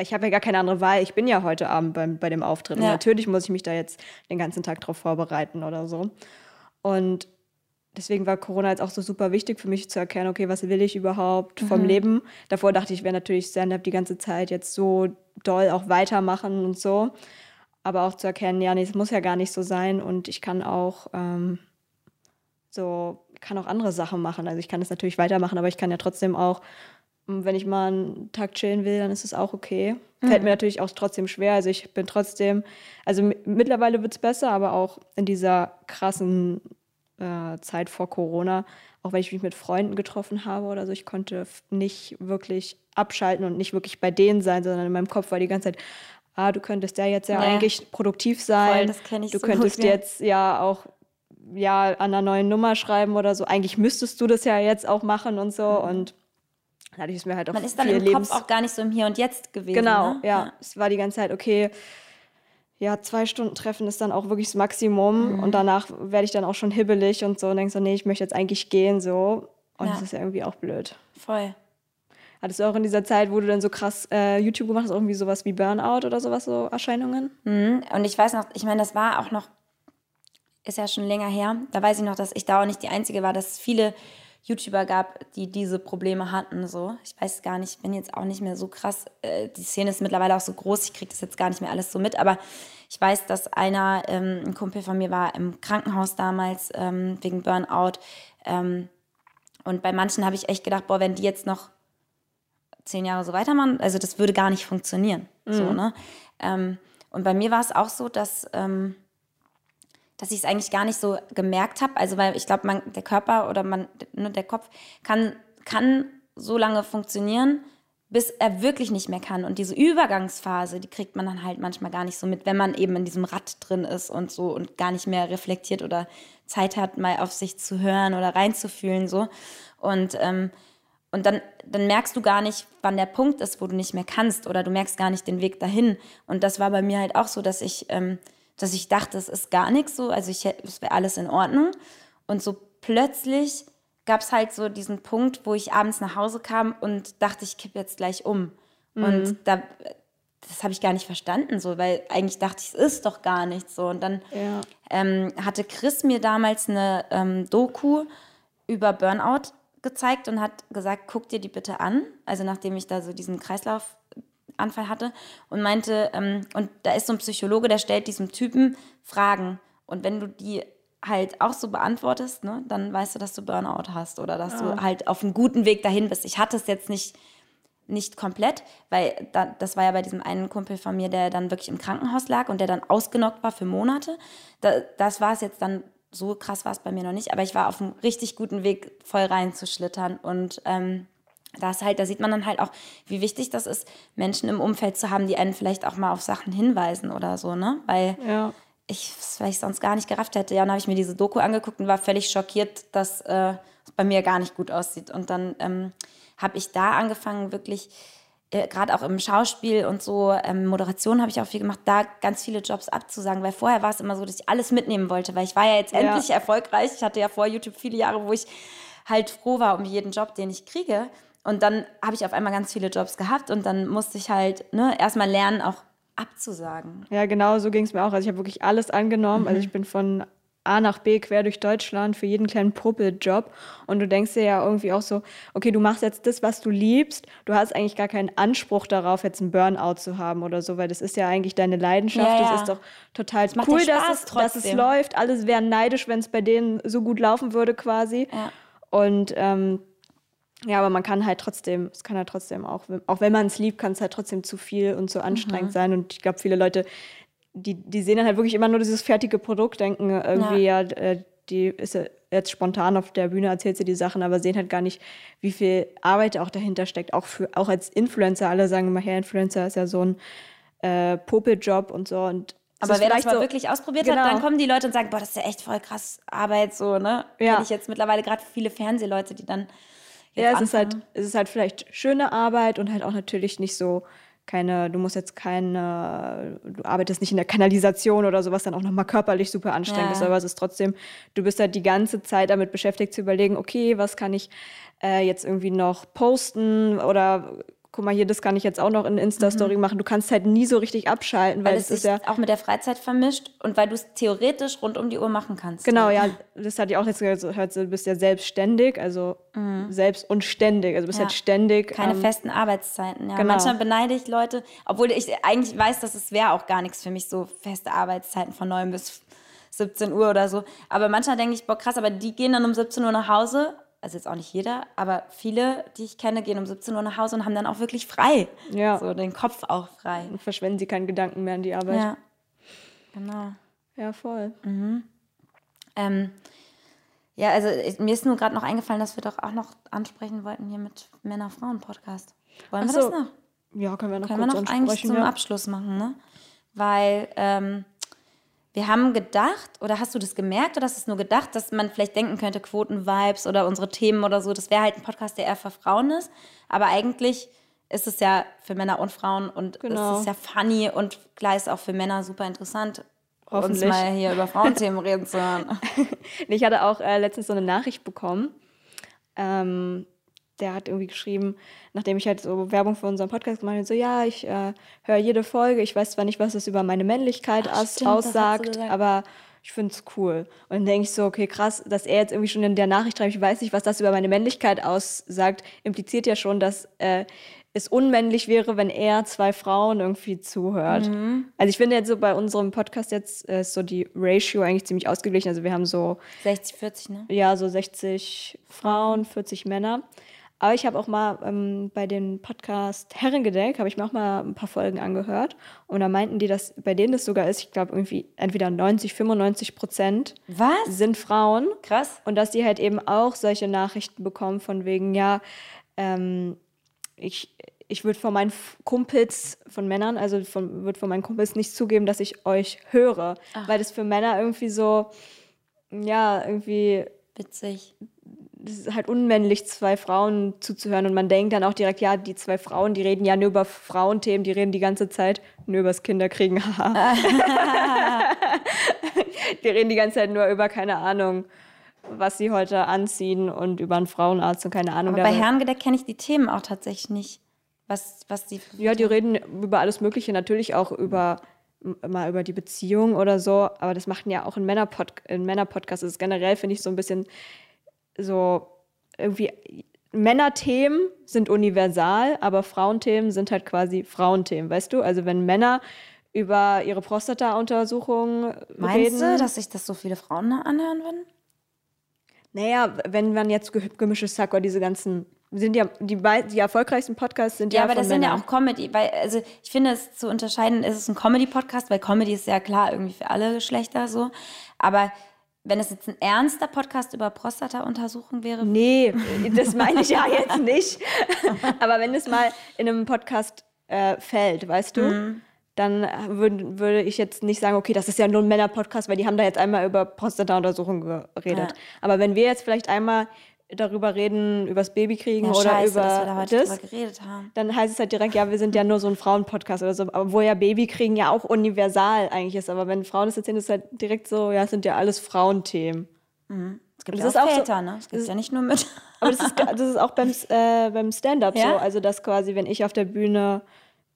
S2: ich habe ja gar keine andere Wahl. Ich bin ja heute Abend beim, bei dem Auftritt. Und
S1: Ja.
S2: natürlich muss ich mich da jetzt den ganzen Tag drauf vorbereiten oder so. Und deswegen war Corona jetzt auch so super wichtig für mich zu erkennen, okay, was will ich überhaupt vom Leben? Davor dachte ich, wäre natürlich Stand-up die ganze Zeit jetzt so doll auch weitermachen und so. Aber auch zu erkennen, ja, nee, es muss ja gar nicht so sein und ich kann auch ähm, so, kann auch andere Sachen machen. Also ich kann das natürlich weitermachen, aber ich kann ja trotzdem auch, m, wenn ich mal einen Tag chillen will, dann ist es auch okay. Fällt mir natürlich auch trotzdem schwer. Also ich bin trotzdem, also mi- mittlerweile wird es besser, aber auch in dieser krassen äh, Zeit vor Corona, auch wenn ich mich mit Freunden getroffen habe oder so, ich konnte nicht wirklich abschalten und nicht wirklich bei denen sein, sondern in meinem Kopf war die ganze Zeit, ah, du könntest ja jetzt ja
S1: Ja.
S2: eigentlich produktiv sein.
S1: Voll, das ich
S2: du
S1: so
S2: könntest
S1: gut, ja.
S2: jetzt ja auch ja an einer neuen Nummer schreiben oder so. Eigentlich müsstest du das ja jetzt auch machen und so. Und dadurch ist mir halt auch.
S1: Man ist dann im
S2: Lebens
S1: Kopf auch gar nicht so im Hier und Jetzt gewesen.
S2: Genau,
S1: ne?
S2: ja. Es war die ganze Zeit, okay, ja, zwei Stunden Treffen ist dann auch wirklich das Maximum.
S1: Mhm.
S2: Und danach werde ich dann auch schon hibbelig und so und denke so, nee, ich möchte jetzt eigentlich gehen, so. Und
S1: Ja.
S2: das ist ja irgendwie auch blöd.
S1: Voll.
S2: Hattest du auch in dieser Zeit, wo du dann so krass äh, YouTube gemacht hast, irgendwie sowas wie Burnout oder sowas, so Erscheinungen?
S1: Mhm. Und ich weiß noch, ich meine, das war auch noch, ist ja schon länger her. Da weiß ich noch, dass ich da auch nicht die Einzige war, dass viele YouTuber gab, die diese Probleme hatten. So, ich weiß gar nicht, ich bin jetzt auch nicht mehr so krass. Äh, die Szene ist mittlerweile auch so groß, ich kriege das jetzt gar nicht mehr alles so mit. Aber ich weiß, dass einer, ähm, ein Kumpel von mir war im Krankenhaus damals ähm, wegen Burnout. Ähm, und bei manchen habe ich echt gedacht, boah, wenn die jetzt noch zehn Jahre so weitermachen, also das würde gar nicht funktionieren. So, ne? Ähm, und bei mir war es auch so, dass, ähm, dass ich es eigentlich gar nicht so gemerkt habe. Also weil ich glaube, der Körper oder man, ne, der Kopf kann, kann so lange funktionieren, bis er wirklich nicht mehr kann. Und diese Übergangsphase, die kriegt man dann halt manchmal gar nicht so mit, wenn man eben in diesem Rad drin ist und so und gar nicht mehr reflektiert oder Zeit hat, mal auf sich zu hören oder reinzufühlen so. Und ähm, und dann, dann merkst du gar nicht, wann der Punkt ist, wo du nicht mehr kannst oder du merkst gar nicht den Weg dahin. Und das war bei mir halt auch so, dass ich, ähm, dass ich dachte, es ist gar nichts so, also ich, es wäre alles in Ordnung. Und so plötzlich gab es halt so diesen Punkt, wo ich abends nach Hause kam und dachte, ich kippe jetzt gleich um. Und da, das habe ich gar nicht verstanden, so, weil eigentlich dachte ich, es ist doch gar nichts so. Und dann
S2: Ja.
S1: ähm, hatte Chris mir damals eine ähm, Doku über Burnout gezeigt und hat gesagt, guck dir die bitte an. Also nachdem ich da so diesen Kreislaufanfall hatte und meinte, ähm, und da ist so ein Psychologe, der stellt diesem Typen Fragen. Und wenn du die halt auch so beantwortest, ne, dann weißt du, dass du Burnout hast oder dass du halt auf einem guten Weg dahin bist. Ich hatte es jetzt nicht, nicht komplett, weil da, das war ja bei diesem einen Kumpel von mir, der dann wirklich im Krankenhaus lag und der dann ausgenockt war für Monate. Da, das war es jetzt dann, so krass war es bei mir noch nicht, aber ich war auf einem richtig guten Weg, voll reinzuschlittern und ähm, da ist halt, da sieht man dann halt auch, wie wichtig das ist, Menschen im Umfeld zu haben, die einen vielleicht auch mal auf Sachen hinweisen oder so, ne? Weil
S2: Ja.
S1: ich, weil ich sonst gar nicht gerafft hätte. Ja, dann habe ich mir diese Doku angeguckt und war völlig schockiert, dass äh, es bei mir gar nicht gut aussieht. Und dann ähm, habe ich da angefangen, wirklich, äh, gerade auch im Schauspiel und so, ähm, Moderation habe ich auch viel gemacht, da ganz viele Jobs abzusagen, weil vorher war es immer so, dass ich alles mitnehmen wollte, weil ich war ja jetzt endlich erfolgreich. Ich hatte ja vor YouTube viele Jahre, wo ich halt froh war um jeden Job, den ich kriege. Und dann habe ich auf einmal ganz viele Jobs gehabt und dann musste ich halt ne, erstmal lernen, auch abzusagen.
S2: Ja, genau, so ging es mir auch. Also ich habe wirklich alles angenommen. Also ich bin von A nach B quer durch Deutschland für jeden kleinen Puppeljob. Und du denkst dir ja irgendwie auch so, okay, du machst jetzt das, was du liebst. Du hast eigentlich gar keinen Anspruch darauf, jetzt einen Burnout zu haben oder so, weil das ist ja eigentlich deine Leidenschaft.
S1: Ja, ja.
S2: Das ist doch total
S1: macht
S2: cool,
S1: ja
S2: dass, es, dass es läuft. Alles wären neidisch, wenn es bei denen so gut laufen würde quasi. Und ähm, ja, aber man kann halt trotzdem, es kann halt trotzdem auch, auch wenn man es liebt, kann es halt trotzdem zu viel und zu anstrengend
S1: Mhm.
S2: sein. Und ich glaube, viele Leute, die, die sehen dann halt wirklich immer nur dieses fertige Produkt, denken irgendwie, ja, äh, die ist ja jetzt spontan auf der Bühne, erzählt sie die Sachen, aber sehen halt gar nicht, wie viel Arbeit auch dahinter steckt. Auch, für, auch als Influencer, alle sagen immer, ja, Influencer ist ja so ein äh, Popeljob und so. Und
S1: Aber wer das mal
S2: so-
S1: wirklich ausprobiert
S2: Genau.
S1: hat, dann kommen die Leute und sagen, boah, das ist ja echt voll krass Arbeit, so, ne?
S2: Ja.
S1: Kenn ich jetzt mittlerweile gerade viele Fernsehleute, die dann
S2: Ja, es ist, halt, es ist halt vielleicht schöne Arbeit und halt auch natürlich nicht so keine, du musst jetzt keine, du arbeitest nicht in der Kanalisation oder sowas, dann auch nochmal körperlich super anstrengend
S1: Ja.
S2: ist, aber es ist trotzdem, du bist halt die ganze Zeit damit beschäftigt zu überlegen, okay, was kann ich äh, jetzt irgendwie noch posten oder guck mal hier, das kann ich jetzt auch noch in Insta-Story machen. Du kannst halt nie so richtig abschalten, weil,
S1: Mhm. weil
S2: es ist ja,
S1: auch mit der Freizeit vermischt und weil du es theoretisch rund um die Uhr machen kannst.
S2: Genau, ja, das hatte ich auch jetzt gehört, du bist ja selbstständig, also selbst und ständig, also du bist
S1: Mhm. Ja.
S2: halt ständig.
S1: Keine
S2: ähm,
S1: festen Arbeitszeiten. Ja.
S2: genau.
S1: Manchmal beneide ich Leute, obwohl ich eigentlich weiß, dass es wäre auch gar nichts für mich, so feste Arbeitszeiten von 9 bis 17 Uhr oder so. Aber manchmal denke ich, boah, krass, aber die gehen dann um 17 Uhr nach Hause. Also jetzt auch nicht jeder, aber viele, die ich kenne, gehen um 17 Uhr nach Hause und haben dann auch wirklich frei.
S2: Ja.
S1: So den Kopf auch frei.
S2: verschwenden sie keinen Gedanken mehr an die Arbeit.
S1: Ja. Genau.
S2: Ja, voll.
S1: Ähm, ja, also ich, mir ist nur gerade noch eingefallen, dass wir doch auch noch ansprechen wollten hier mit Männer-Frauen-Podcast. Wollen wir
S2: Ach so.
S1: das noch?
S2: Ja, können wir noch
S1: Können wir
S2: kurz
S1: noch eigentlich
S2: ansprechen.
S1: zum
S2: ja.
S1: Abschluss machen, ne? Weil ähm, wir haben gedacht, oder hast du das gemerkt oder hast du es nur gedacht, dass man vielleicht denken könnte, Quoten-Vibes oder unsere Themen oder so, das wäre halt ein Podcast, der eher für Frauen ist. Aber eigentlich ist es ja für Männer und Frauen und
S2: Genau.
S1: es ist ja funny und klar ist auch für Männer super interessant, uns mal hier über Frauenthemen reden zu hören.
S2: Ich hatte auch äh, letztens so eine Nachricht bekommen. Ähm, der hat irgendwie geschrieben, nachdem ich halt so Werbung für unseren Podcast gemacht habe, so, ja, ich äh, höre jede Folge. Ich weiß zwar nicht, was es über meine Männlichkeit aus
S1: stimmt,
S2: aussagt, aber ich finde es cool. Und dann denke ich so, okay, krass, dass er jetzt irgendwie schon in der Nachricht schreibt, ich weiß nicht, was das über meine Männlichkeit aussagt, impliziert ja schon, dass äh, es unmännlich wäre, wenn er zwei Frauen irgendwie zuhört.
S1: Mhm.
S2: Also ich finde jetzt so bei unserem Podcast jetzt äh, ist so die Ratio eigentlich ziemlich ausgeglichen. Also wir haben so
S1: 60, 40, ne?
S2: ja, so 60 Frauen, 40 Männer. Aber ich habe auch mal ähm, bei dem Podcast Herrengedeck, habe ich mir auch mal ein paar Folgen angehört. Und da meinten die, dass bei denen das sogar ist, ich glaube irgendwie entweder 90, 95 Prozent
S1: Was?
S2: sind Frauen.
S1: Krass.
S2: Und dass die halt eben auch solche Nachrichten bekommen von wegen, ja, ähm, ich, ich würde von meinen Kumpels, von Männern, also von, würde von meinen Kumpels nicht zugeben, dass ich euch höre. Weil das für Männer irgendwie so, ja, irgendwie
S1: Witzig.
S2: Es ist halt unmännlich, zwei Frauen zuzuhören. Und man denkt dann auch direkt, ja, die zwei Frauen, die reden ja nur über Frauenthemen, die reden die ganze Zeit nur übers Kinderkriegen. haha. die reden die ganze Zeit nur über, keine Ahnung, was sie heute anziehen und über einen Frauenarzt und keine Ahnung.
S1: Aber bei Herrengedeck kenne ich die Themen auch tatsächlich nicht. Was, was die.
S2: Ja, die reden über alles Mögliche, natürlich auch über mal über die Beziehung oder so, aber das machen ja auch in Männerpod in Männerpodcasts. Das ist generell, finde ich, so ein bisschen so irgendwie Männerthemen sind universal, aber Frauenthemen sind halt quasi Frauenthemen, weißt du? Also wenn Männer über ihre Prostata-Untersuchung
S1: Meinst
S2: reden.
S1: du, dass sich das so viele Frauen anhören würden?
S2: Naja, wenn man jetzt ge gemischtes Hack oder diese ganzen, sind ja die, die erfolgreichsten Podcasts sind ja,
S1: Ja, aber das sind ja
S2: Männern.
S1: auch Comedy, weil, also ich finde es zu unterscheiden, ist es ein Comedy-Podcast, weil Comedy ist ja klar irgendwie für alle Geschlechter so. Aber wenn es jetzt ein ernster Podcast über Prostata-Untersuchung wäre,
S2: Nee, das meine ich ja jetzt nicht. Aber wenn es mal in einem Podcast äh, fällt, weißt du,
S1: Mhm.
S2: dann würd, würde ich jetzt nicht sagen, okay, das ist ja nur ein Männer-Podcast, weil die haben da jetzt einmal über Prostata-Untersuchungen geredet.
S1: Ja.
S2: Aber wenn wir jetzt vielleicht einmal darüber reden, übers Babykriegen
S1: ja,
S2: oder
S1: scheiße,
S2: über
S1: dass wir da heute
S2: das,
S1: geredet haben.
S2: dann heißt es halt direkt, ja, wir sind ja nur so ein Frauen-Podcast oder so, obwohl ja Babykriegen ja auch universal eigentlich ist. Aber wenn Frauen das erzählen, ist es halt direkt so, ja, es sind ja alles Frauenthemen.
S1: Es gibt
S2: Das
S1: ja
S2: ist
S1: auch
S2: auch so-
S1: Väter, ne? Es gibt ja nicht nur mit.
S2: Aber das ist, das ist auch beim, äh, beim Stand-up
S1: Ja?
S2: so. Also, dass quasi, wenn ich auf der Bühne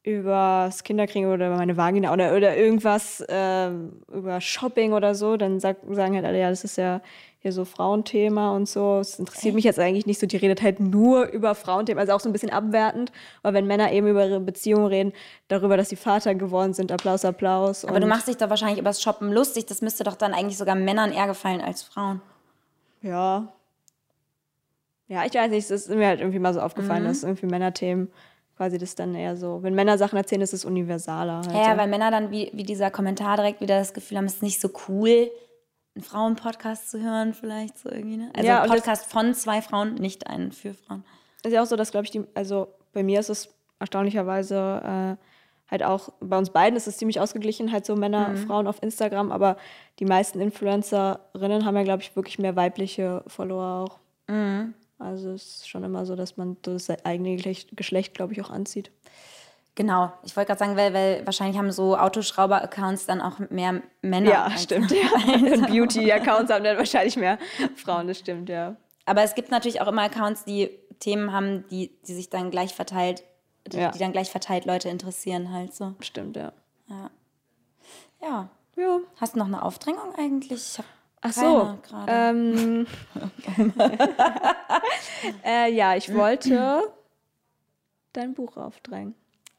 S2: über das Kinderkriegen oder über meine Vagina oder, oder irgendwas ähm, über Shopping oder so, dann sag, sagen halt alle, ja, das ist ja hier so Frauenthema und so. Es interessiert mich jetzt eigentlich nicht so. Die redet halt nur über Frauenthemen, also auch so ein bisschen abwertend. Aber wenn Männer eben über ihre Beziehungen reden, darüber, dass sie Vater geworden sind, Applaus, Applaus.
S1: Aber du machst dich doch wahrscheinlich übers Shoppen lustig. Das müsste doch dann eigentlich sogar Männern eher gefallen als Frauen.
S2: Ja. Ja, ich weiß nicht, es ist mir halt irgendwie mal so aufgefallen,
S1: Mhm.
S2: dass irgendwie Männerthemen quasi das dann eher so, wenn Männer Sachen erzählen, ist es universaler. Halt
S1: Ja, weil Männer dann wie, wie dieser Kommentar direkt wieder das Gefühl haben, es ist nicht so cool, einen Frauenpodcast zu hören, vielleicht so irgendwie. Ne? Also
S2: Ja,
S1: ein Podcast von zwei Frauen, nicht einen für Frauen.
S2: ist ja auch so, dass, glaube ich, die, also bei mir ist es erstaunlicherweise äh, halt auch, bei uns beiden ist es ziemlich ausgeglichen, halt so Männer,
S1: Mhm.
S2: Frauen auf Instagram, aber die meisten Influencerinnen haben ja, glaube ich, wirklich mehr weibliche Follower auch.
S1: Mhm.
S2: Also es ist schon immer so, dass man das eigene Geschlecht glaube ich, auch anzieht.
S1: Genau, ich wollte gerade sagen, weil, weil wahrscheinlich haben so Autoschrauber-Accounts dann auch mehr Männer.
S2: Ja, stimmt, ja. Und Beauty-Accounts haben dann wahrscheinlich mehr Frauen, das stimmt, ja.
S1: Aber es gibt natürlich auch immer Accounts, die Themen haben, die, die sich dann gleich verteilt, die,
S2: Ja.
S1: die dann gleich verteilt Leute interessieren halt so.
S2: Stimmt, ja.
S1: Ja.
S2: Ja.
S1: Hast du noch eine Aufdrängung eigentlich?
S2: Ach so.
S1: gerade.
S2: Ähm, äh, ja, ich wollte dein Buch aufdrängen.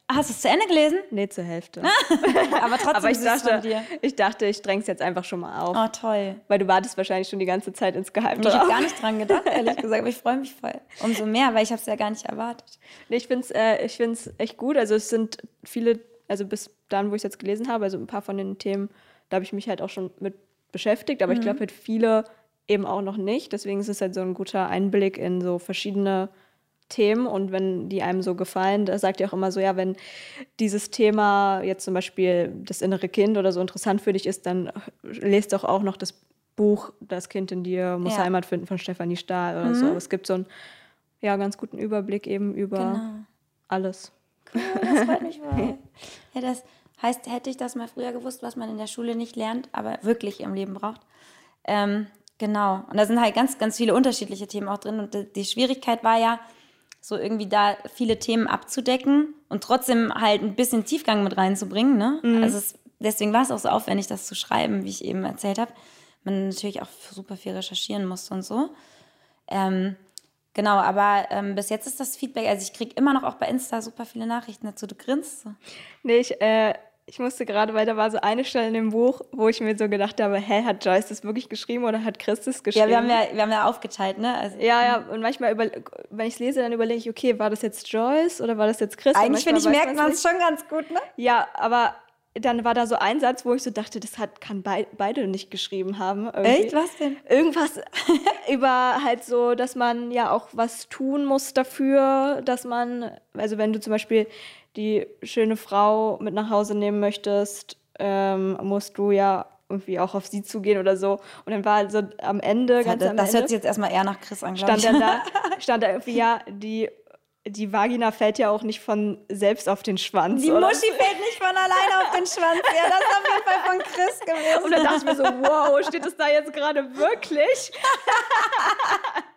S1: Hast du es zu Ende gelesen?
S2: Nee, zur Hälfte.
S1: Aber trotzdem
S2: Aber ich
S1: süß von
S2: dachte,
S1: dir.
S2: ich dachte, ich dräng's jetzt einfach schon mal auf.
S1: Oh, toll.
S2: Weil du wartest wahrscheinlich schon die ganze Zeit insgeheim
S1: Ich habe gar nicht dran gedacht, ehrlich gesagt, aber ich freue mich voll. Umso mehr, weil ich habe es ja gar nicht erwartet.
S2: Nee, ich finde es äh, ich find's echt gut. Also es sind viele, also bis dann, wo ich es jetzt gelesen habe, also ein paar von den Themen, da habe ich mich halt auch schon mit beschäftigt, aber ich glaube halt viele eben auch noch nicht. Deswegen ist es halt so ein guter Einblick in so verschiedene Themen und wenn die einem so gefallen, da sagt ihr auch immer so, ja, wenn dieses Thema jetzt zum Beispiel das innere Kind oder so interessant für dich ist, dann lest doch auch noch das Buch Das Kind in dir muss
S1: Ja.
S2: Heimat finden von Stefanie Stahl oder so. Es gibt so einen ja, ganz guten Überblick eben über
S1: Genau.
S2: alles.
S1: Das freut mich voll. Ja, das heißt, hätte ich das mal früher gewusst, was man in der Schule nicht lernt, aber wirklich im Leben braucht. Ähm, genau. Und da sind halt ganz, ganz viele unterschiedliche Themen auch drin. Und die Schwierigkeit war ja, so irgendwie da viele Themen abzudecken und trotzdem halt ein bisschen Tiefgang mit reinzubringen. Ne? Also es, deswegen war es auch so aufwendig, das zu schreiben, wie ich eben erzählt habe. Man natürlich auch super viel recherchieren musste und so. Ähm, genau, aber ähm, bis jetzt ist das Feedback, also ich kriege immer noch auch bei Insta super viele Nachrichten dazu. Du grinst so.
S2: Nee, ich, äh, ich musste gerade, weil da war so eine Stelle in dem Buch, wo ich mir so gedacht habe, hä, hat Joyce das wirklich geschrieben oder hat Chris das geschrieben?
S1: Ja, wir haben ja, wir haben ja aufgeteilt, ne? Also,
S2: Ja, ja, und manchmal, über, wenn ich es lese, dann überlege ich, okay, war das jetzt Joyce oder war das jetzt Chris? Und
S1: Eigentlich finde ich, merkt man es schon ganz gut, ne?
S2: Ja, aber dann war da so ein Satz, wo ich so dachte, das hat, kann bei, beide nicht geschrieben haben. Irgendwie.
S1: Echt? Was denn?
S2: Irgendwas über halt so, dass man ja auch was tun muss dafür, dass man, also wenn du zum Beispiel die schöne Frau mit nach Hause nehmen möchtest, ähm, musst du ja irgendwie auch auf sie zugehen oder so. Und dann war also am Ende,
S1: das
S2: am
S1: das
S2: Ende,
S1: hört sich jetzt erstmal eher nach Chris an,
S2: stand dann da, stand da irgendwie, ja, die, die Vagina fällt ja auch nicht von selbst auf den Schwanz.
S1: Die
S2: oder?
S1: Muschi fällt nicht von alleine auf den Schwanz. Ja, das ist auf jeden Fall von Chris gewesen.
S2: Und dann dachte ich mir so, wow, steht das da jetzt gerade wirklich?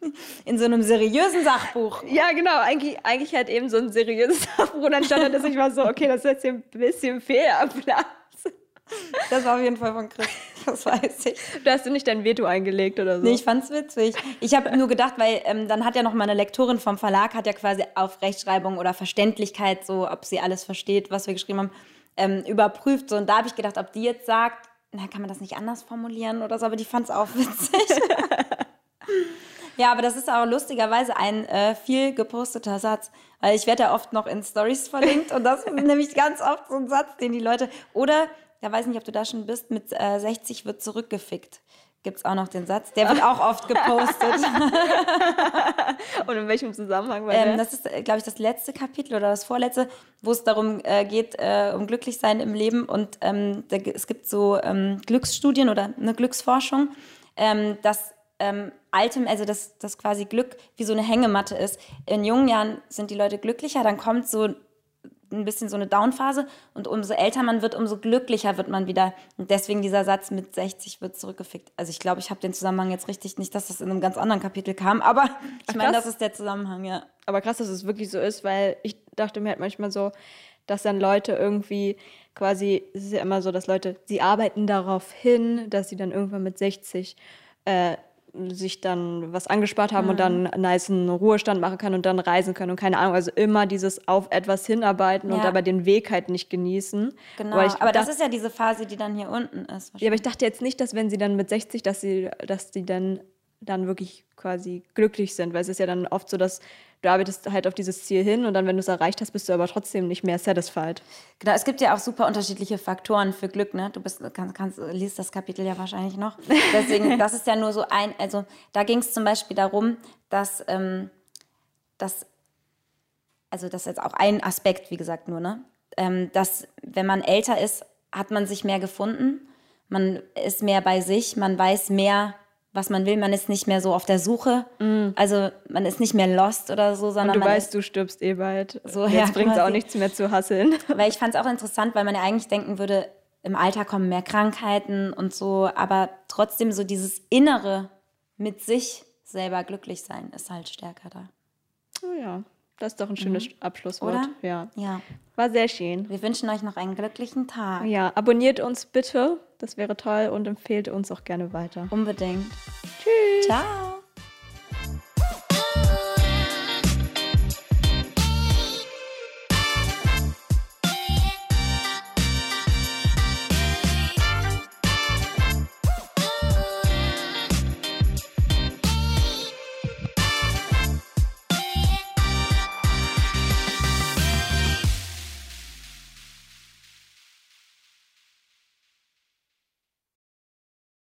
S1: In so einem seriösen Sachbuch.
S2: Ja, genau. Eigentlich, eigentlich halt eben so ein seriöses Sachbuch. Und dann stand da, dass ich war so, okay, das ist jetzt hier ein bisschen fehl am Platz.
S1: Das war auf jeden Fall von Chris. Das weiß ich.
S2: Da hast du nicht dein Veto eingelegt oder so.
S1: Nee, ich fand's witzig. Ich habe nur gedacht, weil ähm, dann hat ja noch meine Lektorin vom Verlag, hat ja quasi auf Rechtschreibung oder Verständlichkeit, so ob sie alles versteht, was wir geschrieben haben, ähm, überprüft. So, und da habe ich gedacht, ob die jetzt sagt, na, kann man das nicht anders formulieren oder so, aber die fand's auch witzig. ja, aber das ist auch lustigerweise ein äh, viel geposteter Satz, weil ich werde ja oft noch in Stories verlinkt und das ist nämlich ganz oft so ein Satz, den die Leute, oder, da weiß ich nicht, ob du da schon bist, mit äh, 60 wird zurückgefickt. Gibt es auch noch den Satz. Der wird auch oft gepostet.
S2: Und in welchem Zusammenhang war
S1: Ähm,
S2: der?
S1: das ist, glaube ich, das letzte Kapitel oder das vorletzte, wo es darum äh, geht, äh, um Glücklichsein im Leben. Und ähm, da, es gibt so ähm, Glücksstudien oder eine Glücksforschung, ähm, dass ähm, altem, also dass das quasi Glück wie so eine Hängematte ist. In jungen Jahren sind die Leute glücklicher, dann kommt so ein bisschen so eine Downphase und umso älter man wird, umso glücklicher wird man wieder. Und deswegen dieser Satz mit 60 wird zurückgefickt. Also ich glaube, ich habe den Zusammenhang jetzt richtig, nicht, dass das in einem ganz anderen Kapitel kam, aber ich meine, das ist der Zusammenhang, ja.
S2: Aber krass, dass es wirklich so ist, weil ich dachte mir halt manchmal so, dass dann Leute irgendwie quasi, es ist ja immer so, dass Leute, sie arbeiten darauf hin, dass sie dann irgendwann mit 60 äh, sich dann was angespart haben und dann einen niceen Ruhestand machen können und dann reisen können und keine Ahnung, also immer dieses auf etwas hinarbeiten und
S1: Ja.
S2: aber den Weg halt nicht genießen.
S1: Genau, aber das
S2: dacht-
S1: ist ja diese Phase, die dann hier unten ist.
S2: ja, aber ich dachte jetzt nicht, dass wenn sie dann mit 60, dass sie, dass die dann, dann wirklich quasi glücklich sind, weil es ist ja dann oft so, dass du arbeitest halt auf dieses Ziel hin und dann, wenn du es erreicht hast, bist du aber trotzdem nicht mehr satisfied.
S1: Genau, es gibt ja auch super unterschiedliche Faktoren für Glück, ne? Du bist, kannst, kannst, liest das Kapitel ja wahrscheinlich noch. Deswegen, das ist ja nur so ein, also da ging es zum Beispiel darum, dass, ähm, dass, also das ist jetzt auch ein Aspekt, wie gesagt, nur, ne? Ähm, dass, wenn man älter ist, hat man sich mehr gefunden, man ist mehr bei sich, man weiß mehr, was man will, man ist nicht mehr so auf der Suche, also man ist nicht mehr lost oder so, sondern
S2: Und du
S1: man
S2: weißt,
S1: ist,
S2: du stirbst eh bald.
S1: So,
S2: Jetzt
S1: ja,
S2: bringt es auch nichts mehr zu hasseln.
S1: Weil ich fand es auch interessant, weil man ja eigentlich denken würde, im Alter kommen mehr Krankheiten und so, aber trotzdem so dieses Innere mit sich selber glücklich sein ist halt stärker da.
S2: Oh ja, das ist doch ein schönes Abschlusswort.
S1: Mhm. Oder?
S2: Ja.
S1: Ja.
S2: War sehr schön.
S1: Wir wünschen euch noch einen glücklichen Tag.
S2: Ja, abonniert uns bitte, das wäre toll und empfehlt uns auch gerne weiter.
S1: Unbedingt.
S2: Tschüss.
S1: Ciao.